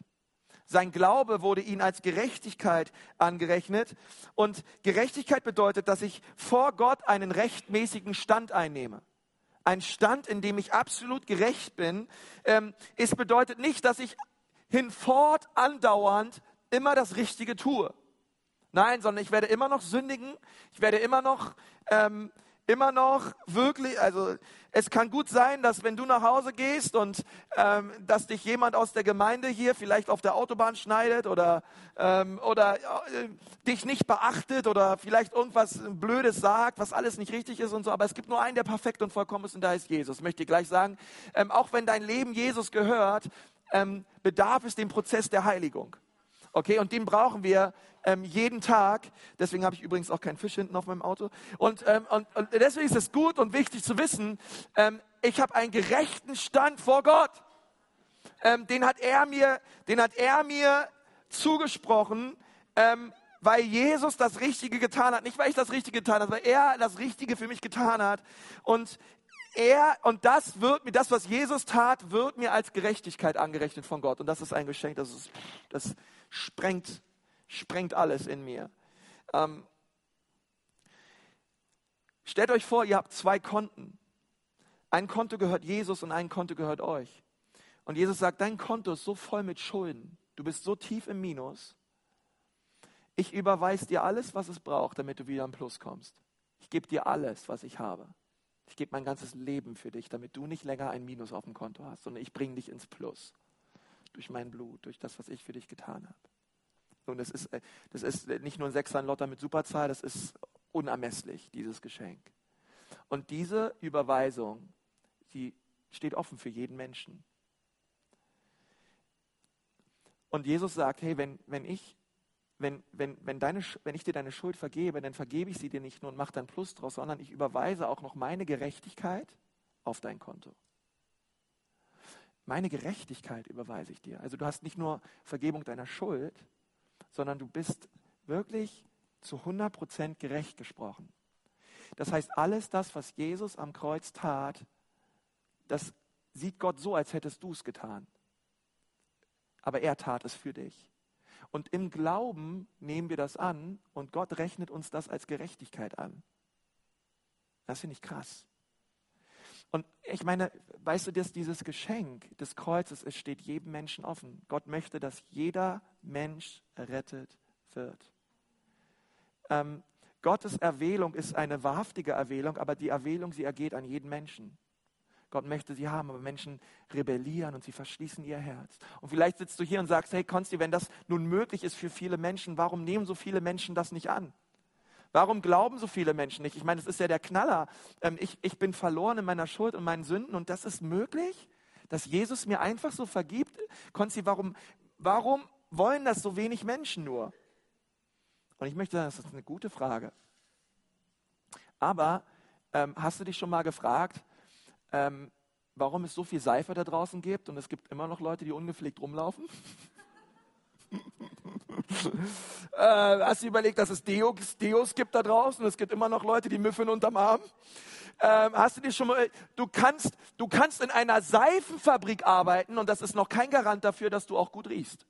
Sein Glaube wurde ihm als Gerechtigkeit angerechnet. Und Gerechtigkeit bedeutet, dass ich vor Gott einen rechtmäßigen Stand einnehme ein Stand, in dem ich absolut gerecht bin. Ähm, es bedeutet nicht, dass ich hinfort andauernd immer das Richtige tue. Nein, sondern ich werde immer noch sündigen. Ich werde immer noch ähm, immer noch wirklich, also es kann gut sein, dass wenn du nach Hause gehst und ähm, dass dich jemand aus der Gemeinde hier vielleicht auf der Autobahn schneidet oder, ähm, oder äh, dich nicht beachtet oder vielleicht irgendwas Blödes sagt, was alles nicht richtig ist und so. Aber es gibt nur einen, der perfekt und vollkommen ist und da ist Jesus. Möchte ich gleich sagen, ähm, auch wenn dein Leben Jesus gehört, ähm, bedarf es dem Prozess der Heiligung. Okay, und den brauchen wir ähm, jeden Tag. Deswegen habe ich übrigens auch keinen Fisch hinten auf meinem Auto. Und, ähm, und, und deswegen ist es gut und wichtig zu wissen, ähm, ich habe einen gerechten Stand vor Gott. Ähm, den hat er mir, den hat er mir zugesprochen, ähm, weil Jesus das Richtige getan hat. Nicht, weil ich das Richtige getan habe, weil er das Richtige für mich getan hat. Und er, und das wird mir, das, was Jesus tat, wird mir als Gerechtigkeit angerechnet von Gott. Und das ist ein Geschenk, das, ist, das sprengt, sprengt alles in mir. Ähm, stellt euch vor, ihr habt zwei Konten. Ein Konto gehört Jesus und ein Konto gehört euch. Und Jesus sagt, dein Konto ist so voll mit Schulden. Du bist so tief im Minus. Ich überweise dir alles, was es braucht, damit du wieder im Plus kommst. Ich gebe dir alles, was ich habe. Ich gebe mein ganzes Leben für dich, damit du nicht länger ein Minus auf dem Konto hast, sondern ich bringe dich ins Plus. Durch mein Blut, durch das, was ich für dich getan habe. Und das ist, äh, das ist nicht nur ein Sechser ein Lotter mit Superzahl, das ist unermesslich, dieses Geschenk. Und diese Überweisung, die steht offen für jeden Menschen. Und Jesus sagt, hey, wenn, wenn, ich, wenn, wenn, wenn, deine, wenn ich dir deine Schuld vergebe, dann vergebe ich sie dir nicht nur und mache dann Plus draus, sondern ich überweise auch noch meine Gerechtigkeit auf dein Konto. Meine Gerechtigkeit überweise ich dir. Also du hast nicht nur Vergebung deiner Schuld, sondern du bist wirklich zu 100% gerecht gesprochen. Das heißt, alles das, was Jesus am Kreuz tat, das sieht Gott so, als hättest du es getan. Aber er tat es für dich. Und im Glauben nehmen wir das an und Gott rechnet uns das als Gerechtigkeit an. Das finde ich krass. Und ich meine, weißt du, dass dieses Geschenk des Kreuzes, es steht jedem Menschen offen. Gott möchte, dass jeder Mensch errettet wird. Ähm, Gottes Erwählung ist eine wahrhaftige Erwählung, aber die Erwählung, sie ergeht an jeden Menschen. Gott möchte sie haben, aber Menschen rebellieren und sie verschließen ihr Herz. Und vielleicht sitzt du hier und sagst, hey Konsti, wenn das nun möglich ist für viele Menschen, warum nehmen so viele Menschen das nicht an? Warum glauben so viele Menschen nicht? Ich meine, es ist ja der Knaller. Ähm, ich, ich bin verloren in meiner Schuld und meinen Sünden und das ist möglich, dass Jesus mir einfach so vergibt. Konsti, warum, warum wollen das so wenig Menschen nur? Und ich möchte sagen, das ist eine gute Frage. Aber ähm, hast du dich schon mal gefragt, ähm, warum es so viel Seife da draußen gibt und es gibt immer noch Leute, die ungepflegt rumlaufen? äh, hast du überlegt, dass es Deos, Deos gibt da draußen es gibt immer noch Leute, die müffeln unterm Arm? Ähm, hast du dir schon mal, du kannst, du kannst in einer Seifenfabrik arbeiten und das ist noch kein Garant dafür, dass du auch gut riechst.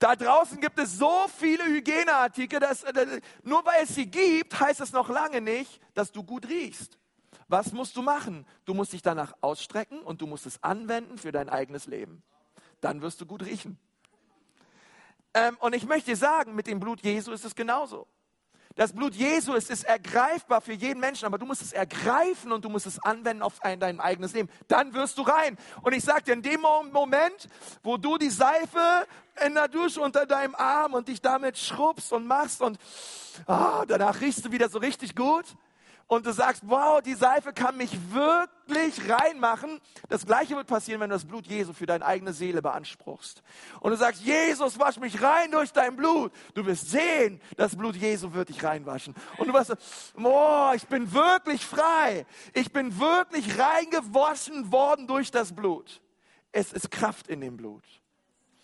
Da draußen gibt es so viele Hygieneartikel, dass äh, nur weil es sie gibt, heißt es noch lange nicht, dass du gut riechst. Was musst du machen? Du musst dich danach ausstrecken und du musst es anwenden für dein eigenes Leben. Dann wirst du gut riechen. Ähm, und ich möchte dir sagen, mit dem Blut Jesu ist es genauso. Das Blut Jesu ist, ist ergreifbar für jeden Menschen, aber du musst es ergreifen und du musst es anwenden auf ein, dein eigenes Leben. Dann wirst du rein. Und ich sage dir, in dem Moment, wo du die Seife in der Dusche unter deinem Arm und dich damit schrubbst und machst und oh, danach riechst du wieder so richtig gut, und du sagst, wow, die Seife kann mich wirklich reinmachen. Das gleiche wird passieren, wenn du das Blut Jesu für deine eigene Seele beanspruchst. Und du sagst, Jesus, wasch mich rein durch dein Blut. Du wirst sehen, das Blut Jesu wird dich reinwaschen. Und du wirst, boah, ich bin wirklich frei. Ich bin wirklich reingewaschen worden durch das Blut. Es ist Kraft in dem Blut.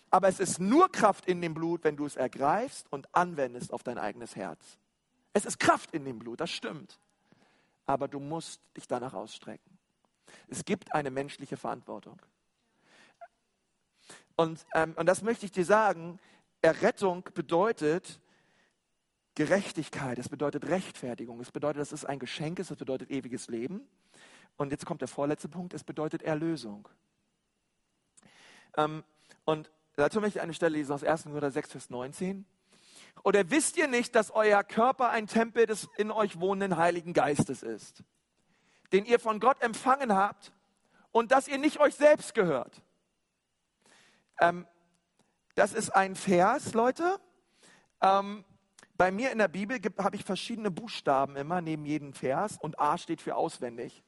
Aber es ist nur Kraft in dem Blut, wenn du es ergreifst und anwendest auf dein eigenes Herz. Es ist Kraft in dem Blut, das stimmt aber du musst dich danach ausstrecken. Es gibt eine menschliche Verantwortung. Und, ähm, und das möchte ich dir sagen, Errettung bedeutet Gerechtigkeit, es bedeutet Rechtfertigung, es bedeutet, dass es ein Geschenk ist, es bedeutet ewiges Leben. Und jetzt kommt der vorletzte Punkt, es bedeutet Erlösung. Ähm, und dazu möchte ich eine Stelle lesen aus 1. Korinther 6, Vers 19. Oder wisst ihr nicht, dass euer Körper ein Tempel des in euch wohnenden Heiligen Geistes ist, den ihr von Gott empfangen habt und dass ihr nicht euch selbst gehört? Ähm, das ist ein Vers, Leute. Ähm, bei mir in der Bibel habe ich verschiedene Buchstaben immer neben jedem Vers und A steht für auswendig.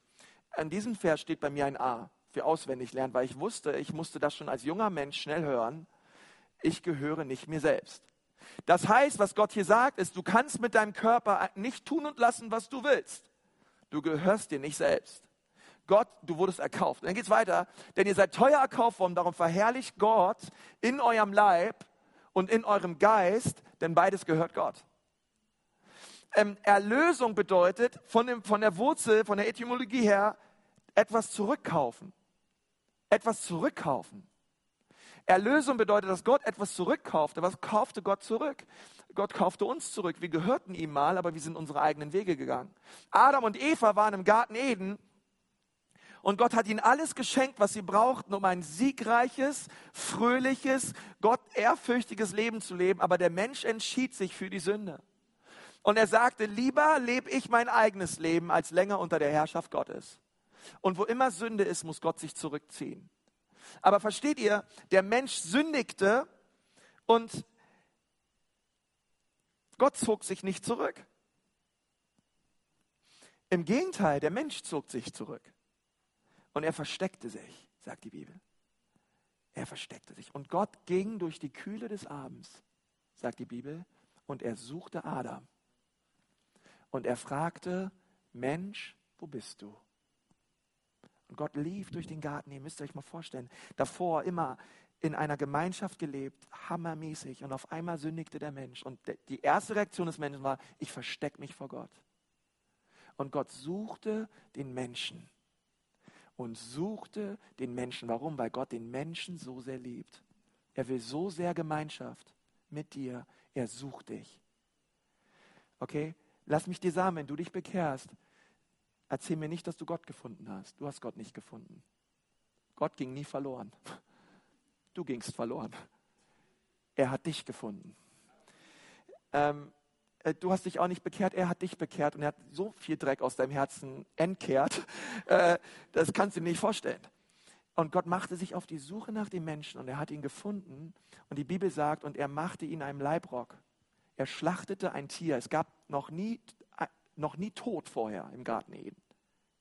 An diesem Vers steht bei mir ein A für auswendig lernen, weil ich wusste, ich musste das schon als junger Mensch schnell hören. Ich gehöre nicht mir selbst. Das heißt, was Gott hier sagt, ist, du kannst mit deinem Körper nicht tun und lassen, was du willst. Du gehörst dir nicht selbst. Gott, du wurdest erkauft. Und dann es weiter, denn ihr seid teuer erkauft worden, darum verherrlicht Gott in eurem Leib und in eurem Geist, denn beides gehört Gott. Ähm, Erlösung bedeutet von, dem, von der Wurzel, von der Etymologie her, etwas zurückkaufen. Etwas zurückkaufen. Erlösung bedeutet, dass Gott etwas zurückkaufte. Was kaufte Gott zurück? Gott kaufte uns zurück. Wir gehörten ihm mal, aber wir sind unsere eigenen Wege gegangen. Adam und Eva waren im Garten Eden und Gott hat ihnen alles geschenkt, was sie brauchten, um ein siegreiches, fröhliches, Gott ehrfürchtiges Leben zu leben. Aber der Mensch entschied sich für die Sünde. Und er sagte, lieber lebe ich mein eigenes Leben als länger unter der Herrschaft Gottes. Und wo immer Sünde ist, muss Gott sich zurückziehen. Aber versteht ihr, der Mensch sündigte und Gott zog sich nicht zurück. Im Gegenteil, der Mensch zog sich zurück. Und er versteckte sich, sagt die Bibel. Er versteckte sich. Und Gott ging durch die Kühle des Abends, sagt die Bibel, und er suchte Adam. Und er fragte, Mensch, wo bist du? Und Gott lief durch den Garten. Ihr müsst euch mal vorstellen, davor immer in einer Gemeinschaft gelebt, hammermäßig. Und auf einmal sündigte der Mensch. Und die erste Reaktion des Menschen war, ich verstecke mich vor Gott. Und Gott suchte den Menschen. Und suchte den Menschen. Warum? Weil Gott den Menschen so sehr liebt. Er will so sehr Gemeinschaft mit dir. Er sucht dich. Okay? Lass mich dir sagen, wenn du dich bekehrst, erzähl mir nicht, dass du Gott gefunden hast. Du hast Gott nicht gefunden. Gott ging nie verloren. Du gingst verloren. Er hat dich gefunden. Ähm, äh, du hast dich auch nicht bekehrt, er hat dich bekehrt und er hat so viel Dreck aus deinem Herzen entkehrt. Äh, das kannst du dir nicht vorstellen. Und Gott machte sich auf die Suche nach dem Menschen und er hat ihn gefunden. Und die Bibel sagt, und er machte ihn einem Leibrock. Er schlachtete ein Tier. Es gab noch nie, noch nie Tod vorher im Garten Eden.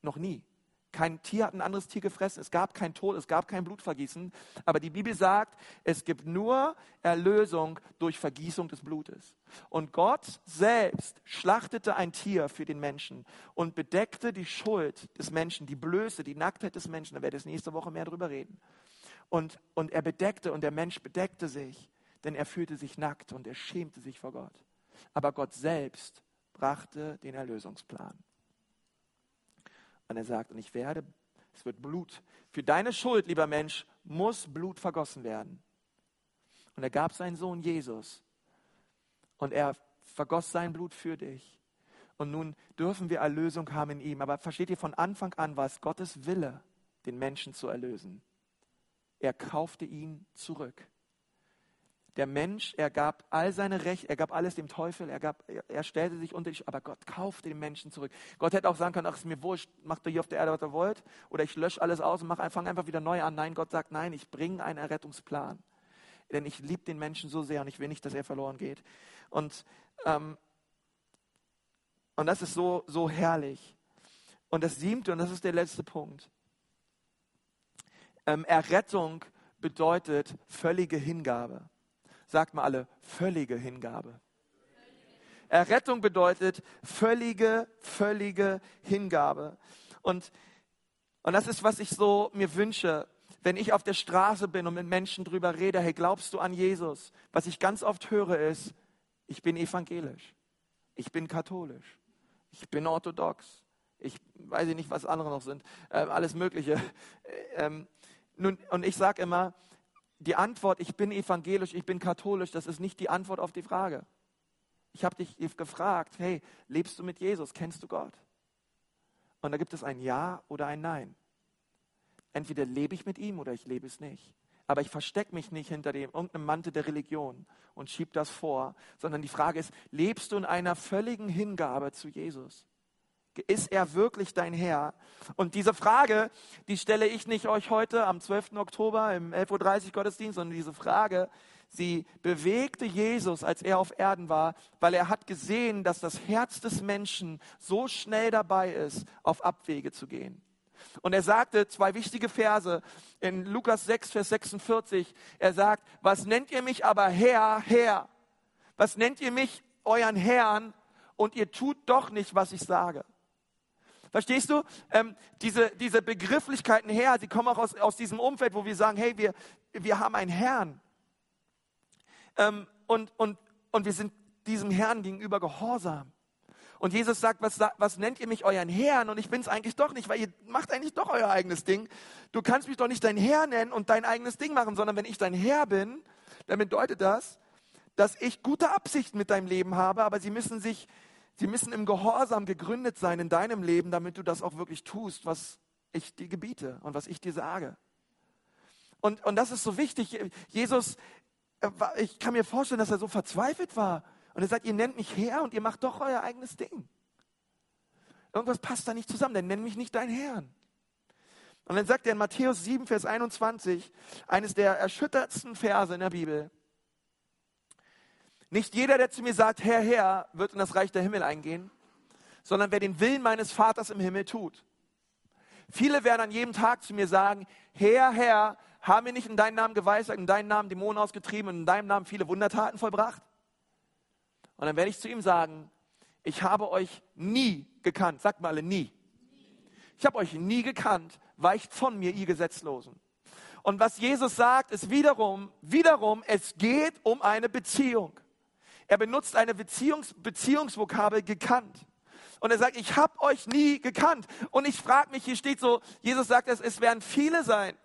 Noch nie. Kein Tier hat ein anderes Tier gefressen. Es gab kein Tod, es gab kein Blutvergießen. Aber die Bibel sagt, es gibt nur Erlösung durch Vergießung des Blutes. Und Gott selbst schlachtete ein Tier für den Menschen und bedeckte die Schuld des Menschen, die Blöße, die Nacktheit des Menschen. Da werde ich nächste Woche mehr darüber reden. Und, und er bedeckte und der Mensch bedeckte sich, denn er fühlte sich nackt und er schämte sich vor Gott. Aber Gott selbst brachte den Erlösungsplan. Und er sagt, und ich werde, es wird Blut. Für deine Schuld, lieber Mensch, muss Blut vergossen werden. Und er gab seinen Sohn Jesus. Und er vergoss sein Blut für dich. Und nun dürfen wir Erlösung haben in ihm. Aber versteht ihr, von Anfang an war es Gottes Wille, den Menschen zu erlösen. Er kaufte ihn zurück. Der Mensch, er gab all seine Rechte, er gab alles dem Teufel, er, gab, er stellte sich unter dich, aber Gott kaufte den Menschen zurück. Gott hätte auch sagen können, ach, ist mir wurscht, macht ihr hier auf der Erde, was ihr wollt, oder ich lösche alles aus und fange einfach wieder neu an. Nein, Gott sagt, nein, ich bringe einen Errettungsplan. Denn ich liebe den Menschen so sehr und ich will nicht, dass er verloren geht. Und, ähm, und das ist so, so herrlich. Und das siebte, und das ist der letzte Punkt. Ähm, Errettung bedeutet völlige Hingabe. Sagt mal alle, völlige Hingabe. Errettung bedeutet völlige, völlige Hingabe. Und, und das ist, was ich so mir wünsche, wenn ich auf der Straße bin und mit Menschen drüber rede, hey, glaubst du an Jesus? Was ich ganz oft höre ist, ich bin evangelisch, ich bin katholisch, ich bin orthodox, ich weiß nicht, was andere noch sind, äh, alles Mögliche. Äh, ähm, nun, und ich sage immer, die Antwort, ich bin evangelisch, ich bin katholisch, das ist nicht die Antwort auf die Frage. Ich habe dich gefragt, hey, lebst du mit Jesus? Kennst du Gott? Und da gibt es ein Ja oder ein Nein. Entweder lebe ich mit ihm oder ich lebe es nicht. Aber ich verstecke mich nicht hinter dem irgendeinem Mantel der Religion und schiebe das vor, sondern die Frage ist, lebst du in einer völligen Hingabe zu Jesus? Ist er wirklich dein Herr? Und diese Frage, die stelle ich nicht euch heute am 12. Oktober im 11.30 Uhr Gottesdienst, sondern diese Frage, sie bewegte Jesus, als er auf Erden war, weil er hat gesehen, dass das Herz des Menschen so schnell dabei ist, auf Abwege zu gehen. Und er sagte zwei wichtige Verse in Lukas 6, Vers 46. Er sagt, was nennt ihr mich aber Herr, Herr? Was nennt ihr mich euren Herrn? Und ihr tut doch nicht, was ich sage. Verstehst du? Ähm, diese, diese Begrifflichkeiten her, sie kommen auch aus, aus diesem Umfeld, wo wir sagen, hey, wir, wir haben einen Herrn. Ähm, und, und, und wir sind diesem Herrn gegenüber gehorsam. Und Jesus sagt, was, was nennt ihr mich euren Herrn? Und ich bin es eigentlich doch nicht, weil ihr macht eigentlich doch euer eigenes Ding. Du kannst mich doch nicht dein Herr nennen und dein eigenes Ding machen, sondern wenn ich dein Herr bin, dann bedeutet das, dass ich gute Absichten mit deinem Leben habe, aber sie müssen sich Sie müssen im Gehorsam gegründet sein in deinem Leben, damit du das auch wirklich tust, was ich dir gebiete und was ich dir sage. Und, und das ist so wichtig. Jesus, ich kann mir vorstellen, dass er so verzweifelt war. Und er sagt, ihr nennt mich Herr und ihr macht doch euer eigenes Ding. Irgendwas passt da nicht zusammen, dann nenn mich nicht dein Herrn. Und dann sagt er in Matthäus 7, Vers 21, eines der erschüttertsten Verse in der Bibel. Nicht jeder, der zu mir sagt, Herr, Herr, wird in das Reich der Himmel eingehen, sondern wer den Willen meines Vaters im Himmel tut. Viele werden an jedem Tag zu mir sagen, Herr, Herr, haben wir nicht in deinem Namen geweissagt, in deinem Namen Dämonen ausgetrieben und in deinem Namen viele Wundertaten vollbracht? Und dann werde ich zu ihm sagen, ich habe euch nie gekannt. Sagt mal alle nie. Ich habe euch nie gekannt. Weicht von mir, ihr Gesetzlosen. Und was Jesus sagt, ist wiederum, wiederum, es geht um eine Beziehung. Er benutzt eine Beziehungs Beziehungsvokabel gekannt. Und er sagt, ich habe euch nie gekannt. Und ich frage mich, hier steht so, Jesus sagt es, es werden viele sein.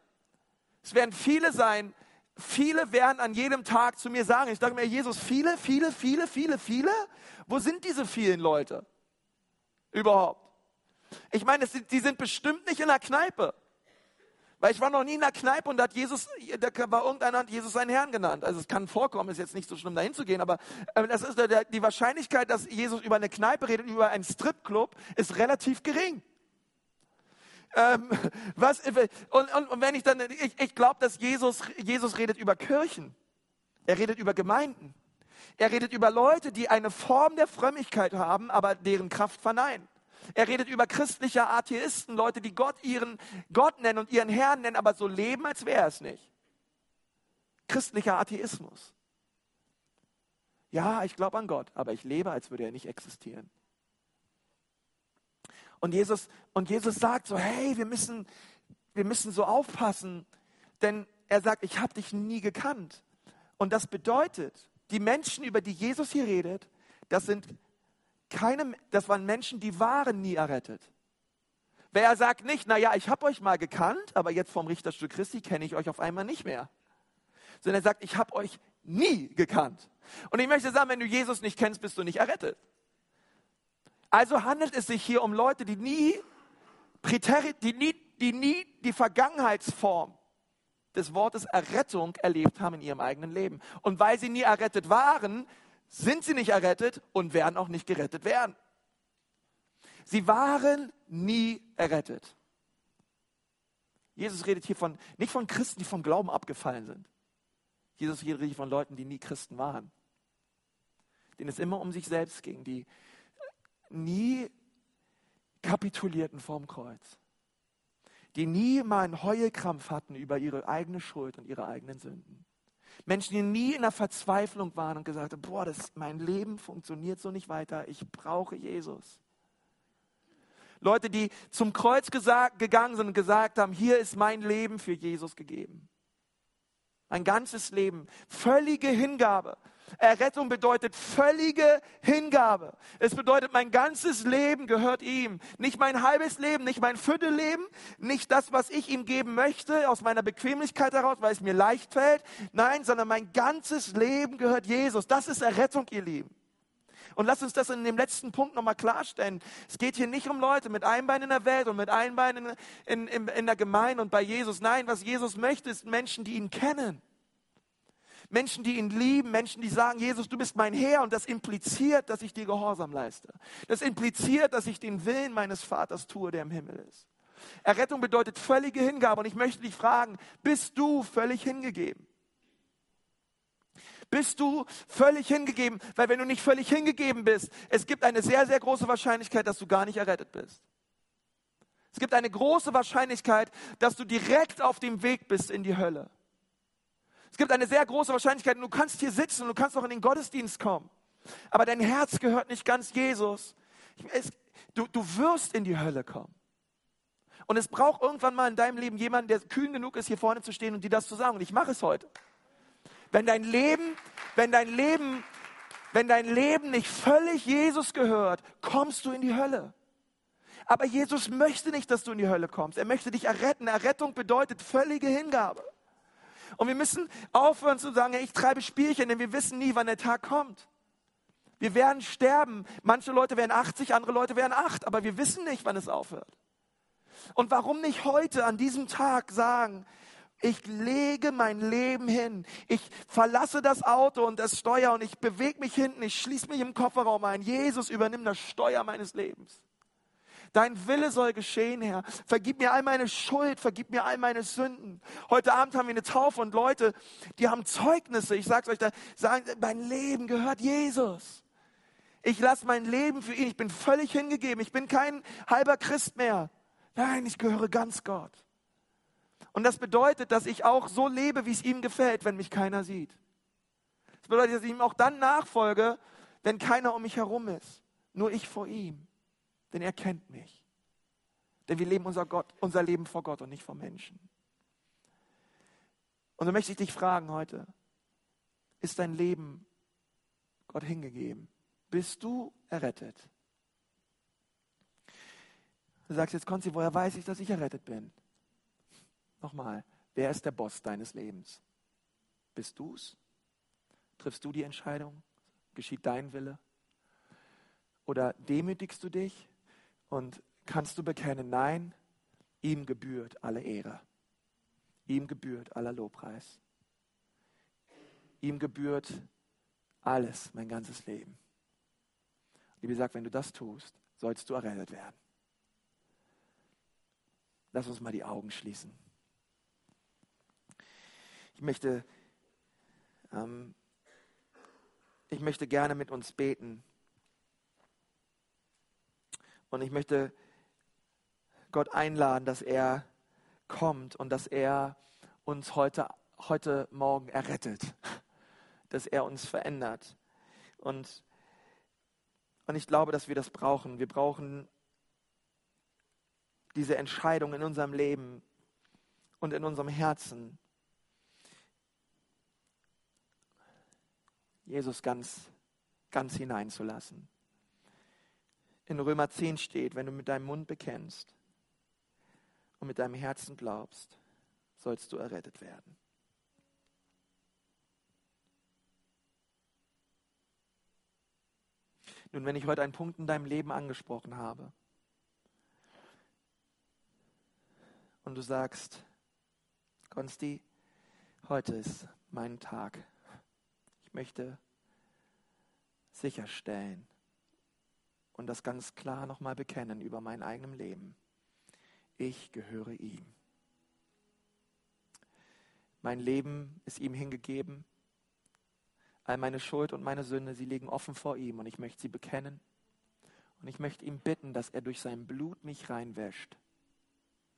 Es werden viele sein. Viele werden an jedem Tag zu mir sagen, ich sage mir, Jesus, viele, viele, viele, viele, viele? Wo sind diese vielen Leute überhaupt? Ich meine, die sind bestimmt nicht in der Kneipe. Weil ich war noch nie in der Kneipe und da hat Jesus, da war irgendeiner hat Jesus seinen Herrn genannt. Also es kann vorkommen, ist jetzt nicht so schlimm dahin zu gehen, aber äh, das ist die Wahrscheinlichkeit, dass Jesus über eine Kneipe redet, über einen Stripclub, ist relativ gering. Ähm, was, und, und, und wenn ich dann, ich, ich glaube, dass Jesus, Jesus redet über Kirchen. Er redet über Gemeinden. Er redet über Leute, die eine Form der Frömmigkeit haben, aber deren Kraft verneinen. Er redet über christliche Atheisten, Leute, die Gott ihren Gott nennen und ihren Herrn nennen, aber so leben, als wäre es nicht. Christlicher Atheismus. Ja, ich glaube an Gott, aber ich lebe, als würde er nicht existieren. Und Jesus, und Jesus sagt so, hey, wir müssen, wir müssen so aufpassen, denn er sagt, ich habe dich nie gekannt. Und das bedeutet, die Menschen, über die Jesus hier redet, das sind keine, das waren Menschen, die waren nie errettet. Wer sagt nicht, naja, ich habe euch mal gekannt, aber jetzt vom Richterstuhl Christi kenne ich euch auf einmal nicht mehr. Sondern er sagt, ich habe euch nie gekannt. Und ich möchte sagen, wenn du Jesus nicht kennst, bist du nicht errettet. Also handelt es sich hier um Leute, die nie, die nie, die, nie die Vergangenheitsform des Wortes Errettung erlebt haben in ihrem eigenen Leben. Und weil sie nie errettet waren, sind sie nicht errettet und werden auch nicht gerettet werden. Sie waren nie errettet. Jesus redet hier von, nicht von Christen, die vom Glauben abgefallen sind. Jesus redet hier von Leuten, die nie Christen waren. Denen es immer um sich selbst ging, die nie kapitulierten vorm Kreuz. Die nie mal einen Heulkrampf hatten über ihre eigene Schuld und ihre eigenen Sünden. Menschen, die nie in der Verzweiflung waren und gesagt haben, boah, das, mein Leben funktioniert so nicht weiter, ich brauche Jesus. Leute, die zum Kreuz gesagt, gegangen sind und gesagt haben, hier ist mein Leben für Jesus gegeben. Ein ganzes Leben, völlige Hingabe. Errettung bedeutet völlige Hingabe. Es bedeutet, mein ganzes Leben gehört ihm. Nicht mein halbes Leben, nicht mein Viertelleben, nicht das, was ich ihm geben möchte, aus meiner Bequemlichkeit heraus, weil es mir leicht fällt. Nein, sondern mein ganzes Leben gehört Jesus. Das ist Errettung, ihr Lieben. Und lass uns das in dem letzten Punkt nochmal klarstellen. Es geht hier nicht um Leute mit einem Bein in der Welt und mit einem Bein in, in, in, in der Gemeinde und bei Jesus. Nein, was Jesus möchte, ist Menschen, die ihn kennen. Menschen, die ihn lieben, Menschen, die sagen, Jesus, du bist mein Herr und das impliziert, dass ich dir Gehorsam leiste. Das impliziert, dass ich den Willen meines Vaters tue, der im Himmel ist. Errettung bedeutet völlige Hingabe und ich möchte dich fragen, bist du völlig hingegeben? Bist du völlig hingegeben? Weil wenn du nicht völlig hingegeben bist, es gibt eine sehr, sehr große Wahrscheinlichkeit, dass du gar nicht errettet bist. Es gibt eine große Wahrscheinlichkeit, dass du direkt auf dem Weg bist in die Hölle. Es gibt eine sehr große Wahrscheinlichkeit, du kannst hier sitzen und du kannst auch in den Gottesdienst kommen. Aber dein Herz gehört nicht ganz Jesus. Es, du, du wirst in die Hölle kommen. Und es braucht irgendwann mal in deinem Leben jemanden, der kühn genug ist, hier vorne zu stehen und dir das zu sagen. Und ich mache es heute. Wenn dein Leben, wenn dein Leben, wenn dein Leben nicht völlig Jesus gehört, kommst du in die Hölle. Aber Jesus möchte nicht, dass du in die Hölle kommst. Er möchte dich erretten. Errettung bedeutet völlige Hingabe. Und wir müssen aufhören zu sagen, ich treibe Spielchen, denn wir wissen nie, wann der Tag kommt. Wir werden sterben. Manche Leute werden 80, andere Leute werden 8, aber wir wissen nicht, wann es aufhört. Und warum nicht heute an diesem Tag sagen, Ich lege mein Leben hin. Ich verlasse das Auto und das Steuer und ich bewege mich hinten. Ich schließe mich im Kofferraum ein. Jesus, übernimm das Steuer meines Lebens. Dein Wille soll geschehen, Herr. Vergib mir all meine Schuld, vergib mir all meine Sünden. Heute Abend haben wir eine Taufe und Leute, die haben Zeugnisse. Ich sag's euch, da sagen, mein Leben gehört Jesus. Ich lasse mein Leben für ihn. Ich bin völlig hingegeben. Ich bin kein halber Christ mehr. Nein, ich gehöre ganz Gott. Und das bedeutet, dass ich auch so lebe, wie es ihm gefällt, wenn mich keiner sieht. Das bedeutet, dass ich ihm auch dann nachfolge, wenn keiner um mich herum ist. Nur ich vor ihm denn er kennt mich. Denn wir leben unser, Gott, unser Leben vor Gott und nicht vor Menschen. Und so möchte ich dich fragen heute, ist dein Leben Gott hingegeben? Bist du errettet? Du sagst jetzt, Konzi, woher weiß ich, dass ich errettet bin? Nochmal, wer ist der Boss deines Lebens? Bist du's? Triffst du die Entscheidung? Geschieht dein Wille? Oder demütigst du dich und kannst du bekennen, nein, ihm gebührt alle Ehre. Ihm gebührt aller Lobpreis. Ihm gebührt alles, mein ganzes Leben. Wie gesagt, wenn du das tust, sollst du errettet werden. Lass uns mal die Augen schließen. Ich möchte, ähm, ich möchte gerne mit uns beten. Und ich möchte Gott einladen, dass er kommt und dass er uns heute, heute Morgen errettet, dass er uns verändert. Und, und ich glaube, dass wir das brauchen. Wir brauchen diese Entscheidung in unserem Leben und in unserem Herzen. Jesus ganz, ganz hineinzulassen in Römer 10 steht, wenn du mit deinem Mund bekennst und mit deinem Herzen glaubst, sollst du errettet werden. Nun, wenn ich heute einen Punkt in deinem Leben angesprochen habe und du sagst, Konsti, heute ist mein Tag. Ich möchte sicherstellen, und das ganz klar nochmal bekennen über mein eigenes Leben. Ich gehöre ihm. Mein Leben ist ihm hingegeben. All meine Schuld und meine Sünde, sie liegen offen vor ihm und ich möchte sie bekennen. Und ich möchte ihm bitten, dass er durch sein Blut mich reinwäscht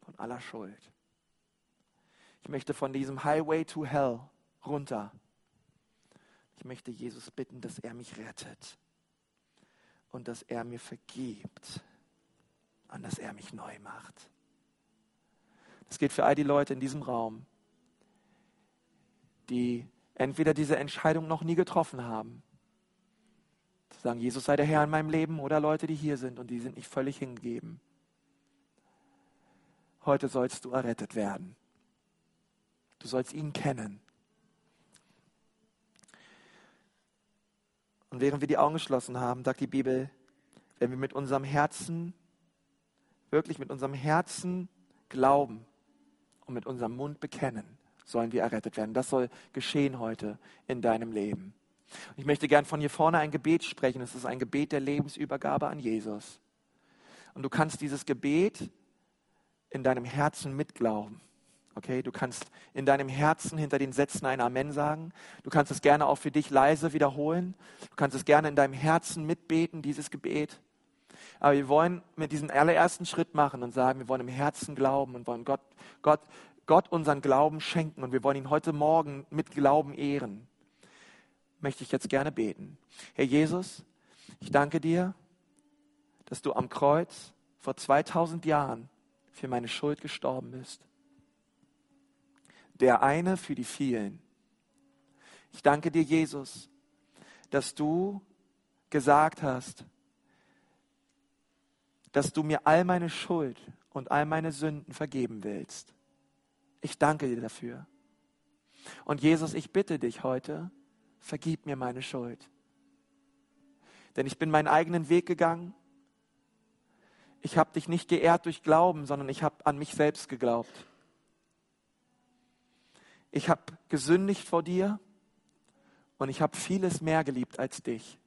von aller Schuld. Ich möchte von diesem Highway to Hell runter. Ich möchte Jesus bitten, dass er mich rettet und dass er mir vergibt und dass er mich neu macht. Das geht für all die Leute in diesem Raum, die entweder diese Entscheidung noch nie getroffen haben, zu sagen, Jesus sei der Herr in meinem Leben, oder Leute, die hier sind und die sind nicht völlig hingegeben. Heute sollst du errettet werden. Du sollst ihn kennen. Und während wir die Augen geschlossen haben, sagt die Bibel, wenn wir mit unserem Herzen, wirklich mit unserem Herzen glauben und mit unserem Mund bekennen, sollen wir errettet werden. Das soll geschehen heute in deinem Leben. Ich möchte gern von hier vorne ein Gebet sprechen. Es ist ein Gebet der Lebensübergabe an Jesus. Und du kannst dieses Gebet in deinem Herzen mitglauben. Okay, du kannst in deinem Herzen hinter den Sätzen ein Amen sagen. Du kannst es gerne auch für dich leise wiederholen. Du kannst es gerne in deinem Herzen mitbeten, dieses Gebet. Aber wir wollen mit diesem allerersten Schritt machen und sagen, wir wollen im Herzen glauben und wollen Gott, Gott, Gott unseren Glauben schenken und wir wollen ihn heute Morgen mit Glauben ehren. Möchte ich jetzt gerne beten. Herr Jesus, ich danke dir, dass du am Kreuz vor 2000 Jahren für meine Schuld gestorben bist der eine für die vielen. Ich danke dir, Jesus, dass du gesagt hast, dass du mir all meine Schuld und all meine Sünden vergeben willst. Ich danke dir dafür. Und Jesus, ich bitte dich heute, vergib mir meine Schuld. Denn ich bin meinen eigenen Weg gegangen. Ich habe dich nicht geehrt durch Glauben, sondern ich habe an mich selbst geglaubt. Ich habe gesündigt vor dir und ich habe vieles mehr geliebt als dich.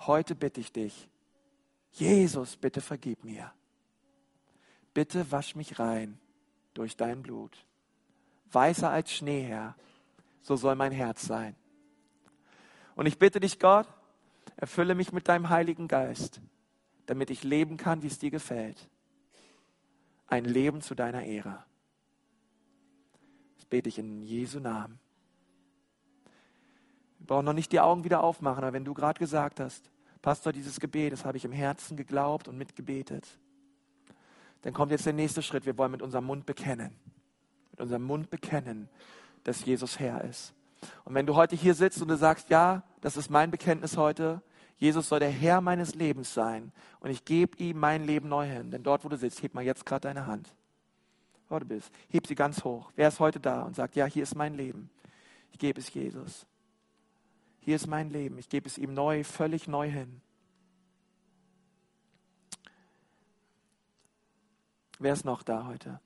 Heute bitte ich dich, Jesus, bitte vergib mir. Bitte wasch mich rein durch dein Blut. Weißer als Schnee, Herr, so soll mein Herz sein. Und ich bitte dich, Gott, erfülle mich mit deinem Heiligen Geist, damit ich leben kann, wie es dir gefällt. Ein Leben zu deiner Ehre. Bete ich in Jesu Namen. Wir brauchen noch nicht die Augen wieder aufmachen, aber wenn du gerade gesagt hast, Pastor, dieses Gebet, das habe ich im Herzen geglaubt und mitgebetet, dann kommt jetzt der nächste Schritt. Wir wollen mit unserem Mund bekennen. Mit unserem Mund bekennen, dass Jesus Herr ist. Und wenn du heute hier sitzt und du sagst, ja, das ist mein Bekenntnis heute, Jesus soll der Herr meines Lebens sein und ich gebe ihm mein Leben neu hin. Denn dort, wo du sitzt, heb mal jetzt gerade deine Hand. Wo du bist, heb sie ganz hoch. Wer ist heute da und sagt, ja, hier ist mein Leben. Ich gebe es Jesus. Hier ist mein Leben. Ich gebe es ihm neu, völlig neu hin. Wer ist noch da heute?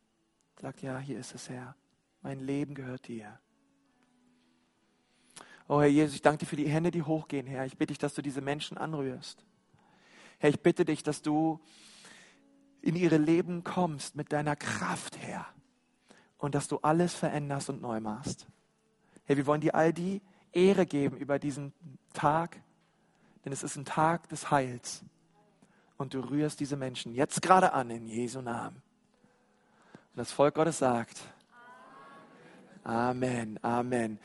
Sagt, ja, hier ist es, Herr. Mein Leben gehört dir. Oh Herr Jesus, ich danke dir für die Hände, die hochgehen, Herr. Ich bitte dich, dass du diese Menschen anrührst. Herr, ich bitte dich, dass du in ihre Leben kommst mit deiner Kraft, Herr. Und dass du alles veränderst und neu machst. Herr, wir wollen dir all die Ehre geben über diesen Tag, denn es ist ein Tag des Heils. Und du rührst diese Menschen jetzt gerade an in Jesu Namen. Und das Volk Gottes sagt, Amen, Amen.